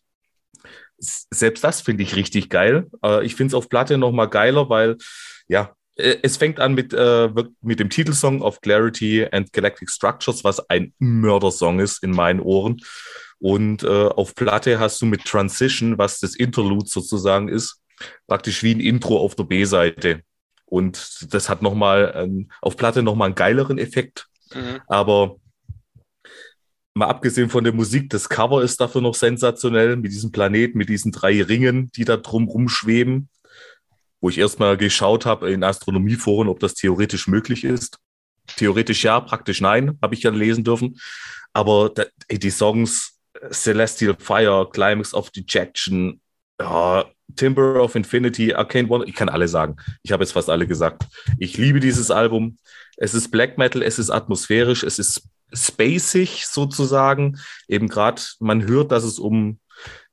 Selbst das finde ich richtig geil. Äh, ich finde es auf Platte nochmal geiler, weil ja, es fängt an mit, äh, mit dem Titelsong of Clarity and Galactic Structures, was ein Mördersong ist in meinen Ohren. Und äh, auf Platte hast du mit Transition, was das Interlude sozusagen ist, praktisch wie ein Intro auf der B-Seite. Und das hat nochmal ähm, auf Platte nochmal einen geileren Effekt. Mhm. Aber mal abgesehen von der Musik, das Cover ist dafür noch sensationell mit diesem Planeten, mit diesen drei Ringen, die da drum rumschweben wo ich erstmal geschaut habe in Astronomieforen, ob das theoretisch möglich ist. Theoretisch ja, praktisch nein, habe ich ja lesen dürfen. Aber die Songs Celestial Fire, Climax of Dejection, ja, Timber of Infinity, Arcane One, ich kann alle sagen. Ich habe jetzt fast alle gesagt. Ich liebe dieses Album. Es ist Black Metal, es ist atmosphärisch, es ist spacig sozusagen. Eben gerade, man hört, dass es um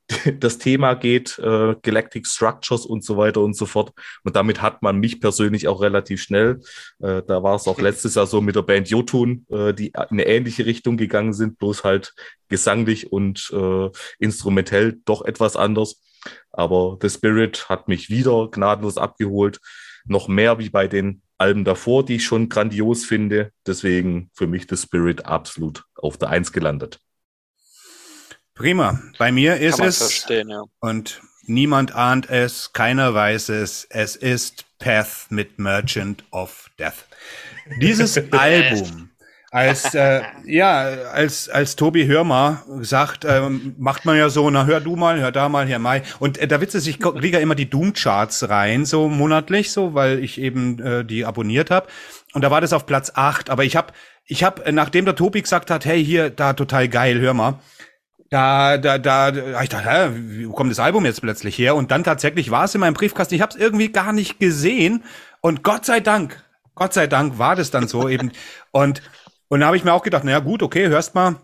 <laughs> das Thema geht, äh, Galactic Structures und so weiter und so fort. Und damit hat man mich persönlich auch relativ schnell. Äh, da war es auch <laughs> letztes Jahr so mit der Band Jotun, äh, die in eine ähnliche Richtung gegangen sind, bloß halt gesanglich und äh, instrumentell doch etwas anders. Aber The Spirit hat mich wieder gnadenlos abgeholt. Noch mehr wie bei den Alben davor, die ich schon grandios finde. Deswegen für mich The Spirit absolut auf der Eins gelandet. Prima. Bei mir ist es ja. und niemand ahnt es, keiner weiß es. Es ist Path mit Merchant of Death. Dieses <laughs> Album als äh, ja als als Tobi Hörmer sagt ähm, macht man ja so na hör du mal hör da mal hier Mai und äh, da Witz ist ich kriege ja immer die Doom Charts rein so monatlich so weil ich eben äh, die abonniert habe und da war das auf Platz acht aber ich habe ich habe äh, nachdem der Tobi gesagt hat hey hier da total geil hör mal da, da, da, da ich dachte, hä, wo kommt das Album jetzt plötzlich her? Und dann tatsächlich war es in meinem Briefkasten. Ich habe es irgendwie gar nicht gesehen. Und Gott sei Dank, Gott sei Dank war das dann so eben. <laughs> Und und da habe ich mir auch gedacht, naja gut, okay, hörst mal,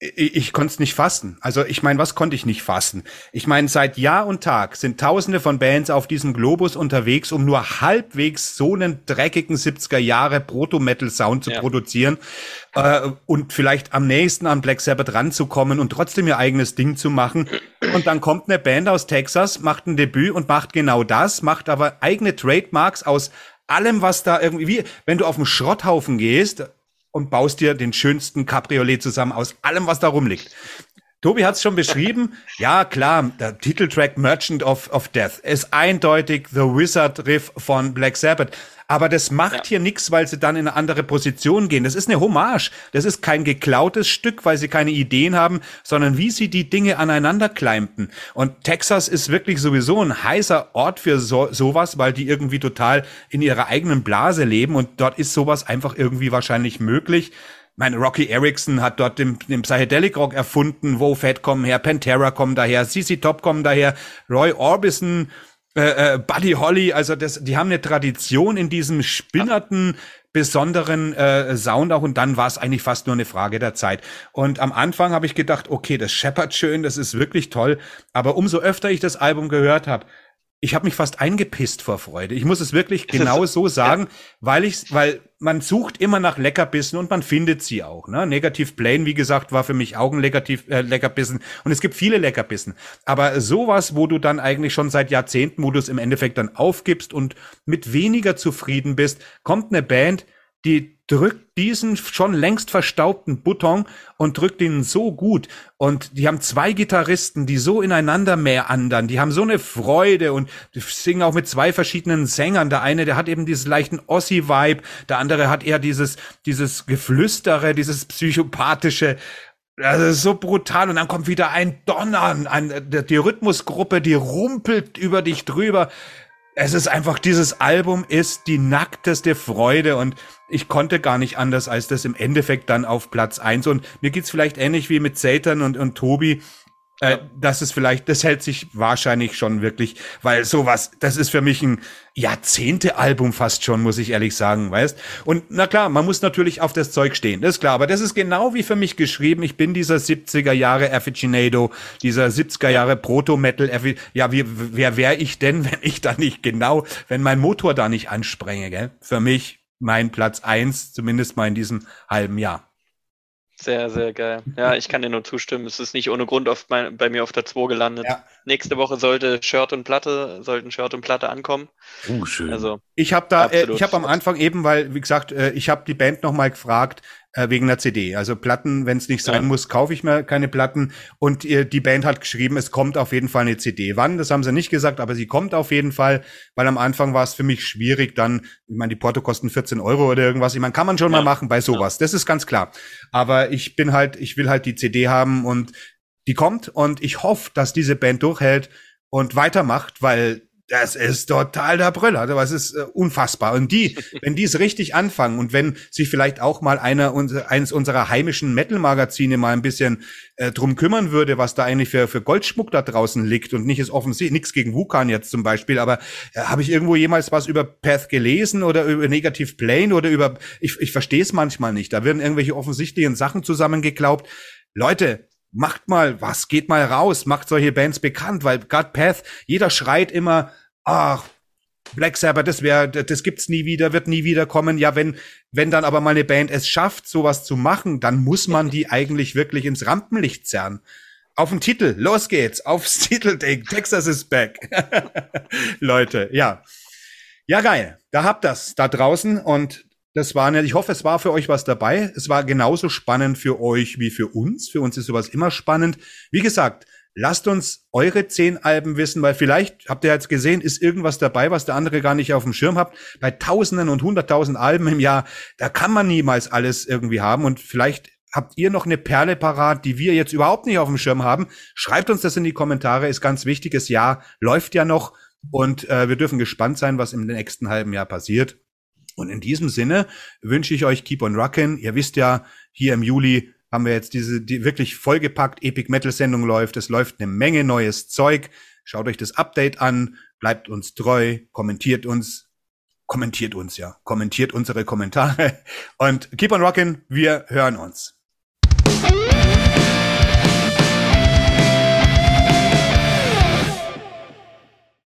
ich, ich konnte es nicht fassen. Also ich meine, was konnte ich nicht fassen? Ich meine, seit Jahr und Tag sind Tausende von Bands auf diesem Globus unterwegs, um nur halbwegs so einen dreckigen 70er Jahre Proto-Metal-Sound zu ja. produzieren äh, und vielleicht am nächsten an Black Sabbath ranzukommen und trotzdem ihr eigenes Ding zu machen. Und dann kommt eine Band aus Texas, macht ein Debüt und macht genau das, macht aber eigene Trademarks aus allem, was da irgendwie, wenn du auf den Schrotthaufen gehst, und baust dir den schönsten Cabriolet zusammen aus allem, was da rumliegt. Tobi hat es schon beschrieben. <laughs> Ja, klar, der Titeltrack Merchant of, of Death ist eindeutig The Wizard Riff von Black Sabbath. Aber das macht ja. hier nichts, weil sie dann in eine andere Position gehen. Das ist eine Hommage. Das ist kein geklautes Stück, weil sie keine Ideen haben, sondern wie sie die Dinge aneinander kleimten. Und Texas ist wirklich sowieso ein heißer Ort für so, sowas, weil die irgendwie total in ihrer eigenen Blase leben und dort ist sowas einfach irgendwie wahrscheinlich möglich. Meine Rocky Erickson hat dort den, den Psychedelic Rock erfunden, Wo Fat kommen her, Pantera kommen daher, CC Top kommen daher, Roy Orbison äh, äh, Buddy Holly, also das, die haben eine Tradition in diesem spinnerten, besonderen äh, Sound auch und dann war es eigentlich fast nur eine Frage der Zeit. Und am Anfang habe ich gedacht, okay, das scheppert schön, das ist wirklich toll, aber umso öfter ich das Album gehört habe, ich habe mich fast eingepisst vor Freude. Ich muss es wirklich genau so sagen, ja. weil ich, weil man sucht immer nach Leckerbissen und man findet sie auch. Ne? Negativ Plane, wie gesagt, war für mich auch ein Leckertiv, äh, Leckerbissen. Und es gibt viele Leckerbissen. Aber sowas, wo du dann eigentlich schon seit Jahrzehnten, wo du es im Endeffekt dann aufgibst und mit weniger zufrieden bist, kommt eine Band, die drückt diesen schon längst verstaubten Button und drückt ihn so gut. Und die haben zwei Gitarristen, die so ineinander mehr andern. Die haben so eine Freude und die singen auch mit zwei verschiedenen Sängern. Der eine, der hat eben dieses leichten Ossi-Vibe. Der andere hat eher dieses, dieses Geflüstere, dieses psychopathische. Das ist so brutal. Und dann kommt wieder ein Donnern. Ein, die Rhythmusgruppe, die rumpelt über dich drüber es ist einfach, dieses Album ist die nackteste Freude und ich konnte gar nicht anders, als das im Endeffekt dann auf Platz eins Und mir geht's vielleicht ähnlich wie mit Satan und, und Tobi. Äh, das ist vielleicht, das hält sich wahrscheinlich schon wirklich, weil sowas, das ist für mich ein Jahrzehnte-Album fast schon, muss ich ehrlich sagen, weißt? Und na klar, man muss natürlich auf das Zeug stehen, das ist klar, aber das ist genau wie für mich geschrieben. Ich bin dieser 70er Jahre Afficionado, dieser 70er Jahre Proto-Metal, ja, wie, wer wäre ich denn, <laughs> wenn ich da nicht genau, wenn mein Motor da nicht ansprenge, gell? Für mich mein Platz eins, zumindest mal in diesem halben Jahr. Sehr, sehr geil. Ja, ich kann dir nur zustimmen. Es ist nicht ohne Grund auf mein, bei mir auf der 2 gelandet. Ja. Nächste Woche sollte Shirt und Platte, sollten Shirt und Platte ankommen. Oh, schön. Also, ich habe da, äh, ich habe am Anfang eben, weil, wie gesagt, äh, ich habe die Band nochmal gefragt, äh, wegen der CD. Also Platten, wenn es nicht sein ja. muss, kaufe ich mir keine Platten. Und äh, die Band hat geschrieben, es kommt auf jeden Fall eine CD. Wann? Das haben sie nicht gesagt, aber sie kommt auf jeden Fall, weil am Anfang war es für mich schwierig. Dann, ich meine, die Porto kosten 14 Euro oder irgendwas. Ich meine, kann man schon ja. mal machen bei sowas. Ja. Das ist ganz klar. Aber ich bin halt, ich will halt die CD haben und die kommt und ich hoffe, dass diese Band durchhält und weitermacht, weil das ist total der Brüller. Das ist äh, unfassbar. Und die, <laughs> wenn die es richtig anfangen und wenn sich vielleicht auch mal einer eines unserer heimischen Metal-Magazine mal ein bisschen äh, drum kümmern würde, was da eigentlich für, für Goldschmuck da draußen liegt und nicht ist offensichtlich, nichts gegen Wukan jetzt zum Beispiel, aber äh, habe ich irgendwo jemals was über Path gelesen oder über Negative Plane oder über, ich, ich verstehe es manchmal nicht. Da werden irgendwelche offensichtlichen Sachen zusammengeglaubt. Leute, macht mal was, geht mal raus, macht solche Bands bekannt, weil God Path, jeder schreit immer, ach, Black Sabbath, das wäre, das gibt's nie wieder, wird nie wieder kommen. Ja, wenn, wenn dann aber mal eine Band es schafft, sowas zu machen, dann muss man die <laughs> eigentlich wirklich ins Rampenlicht zerren. Auf den Titel, los geht's, aufs <laughs> Titelding, Texas is back. <laughs> Leute, ja. Ja, geil. Da habt das da draußen und das war, ich hoffe, es war für euch was dabei. Es war genauso spannend für euch wie für uns. Für uns ist sowas immer spannend. Wie gesagt, lasst uns eure zehn Alben wissen, weil vielleicht habt ihr jetzt gesehen, ist irgendwas dabei, was der andere gar nicht auf dem Schirm habt. Bei Tausenden und Hunderttausend Alben im Jahr, da kann man niemals alles irgendwie haben und vielleicht habt ihr noch eine Perle parat, die wir jetzt überhaupt nicht auf dem Schirm haben. Schreibt uns das in die Kommentare, ist ganz wichtiges Jahr, läuft ja noch und äh, wir dürfen gespannt sein, was im nächsten halben Jahr passiert. Und in diesem Sinne wünsche ich euch Keep on Rockin'. Ihr wisst ja, hier im Juli haben wir jetzt diese die wirklich vollgepackt Epic Metal Sendung läuft. Es läuft eine Menge neues Zeug. Schaut euch das Update an, bleibt uns treu, kommentiert uns, kommentiert uns ja, kommentiert unsere Kommentare <laughs> und keep on rockin'. Wir hören uns.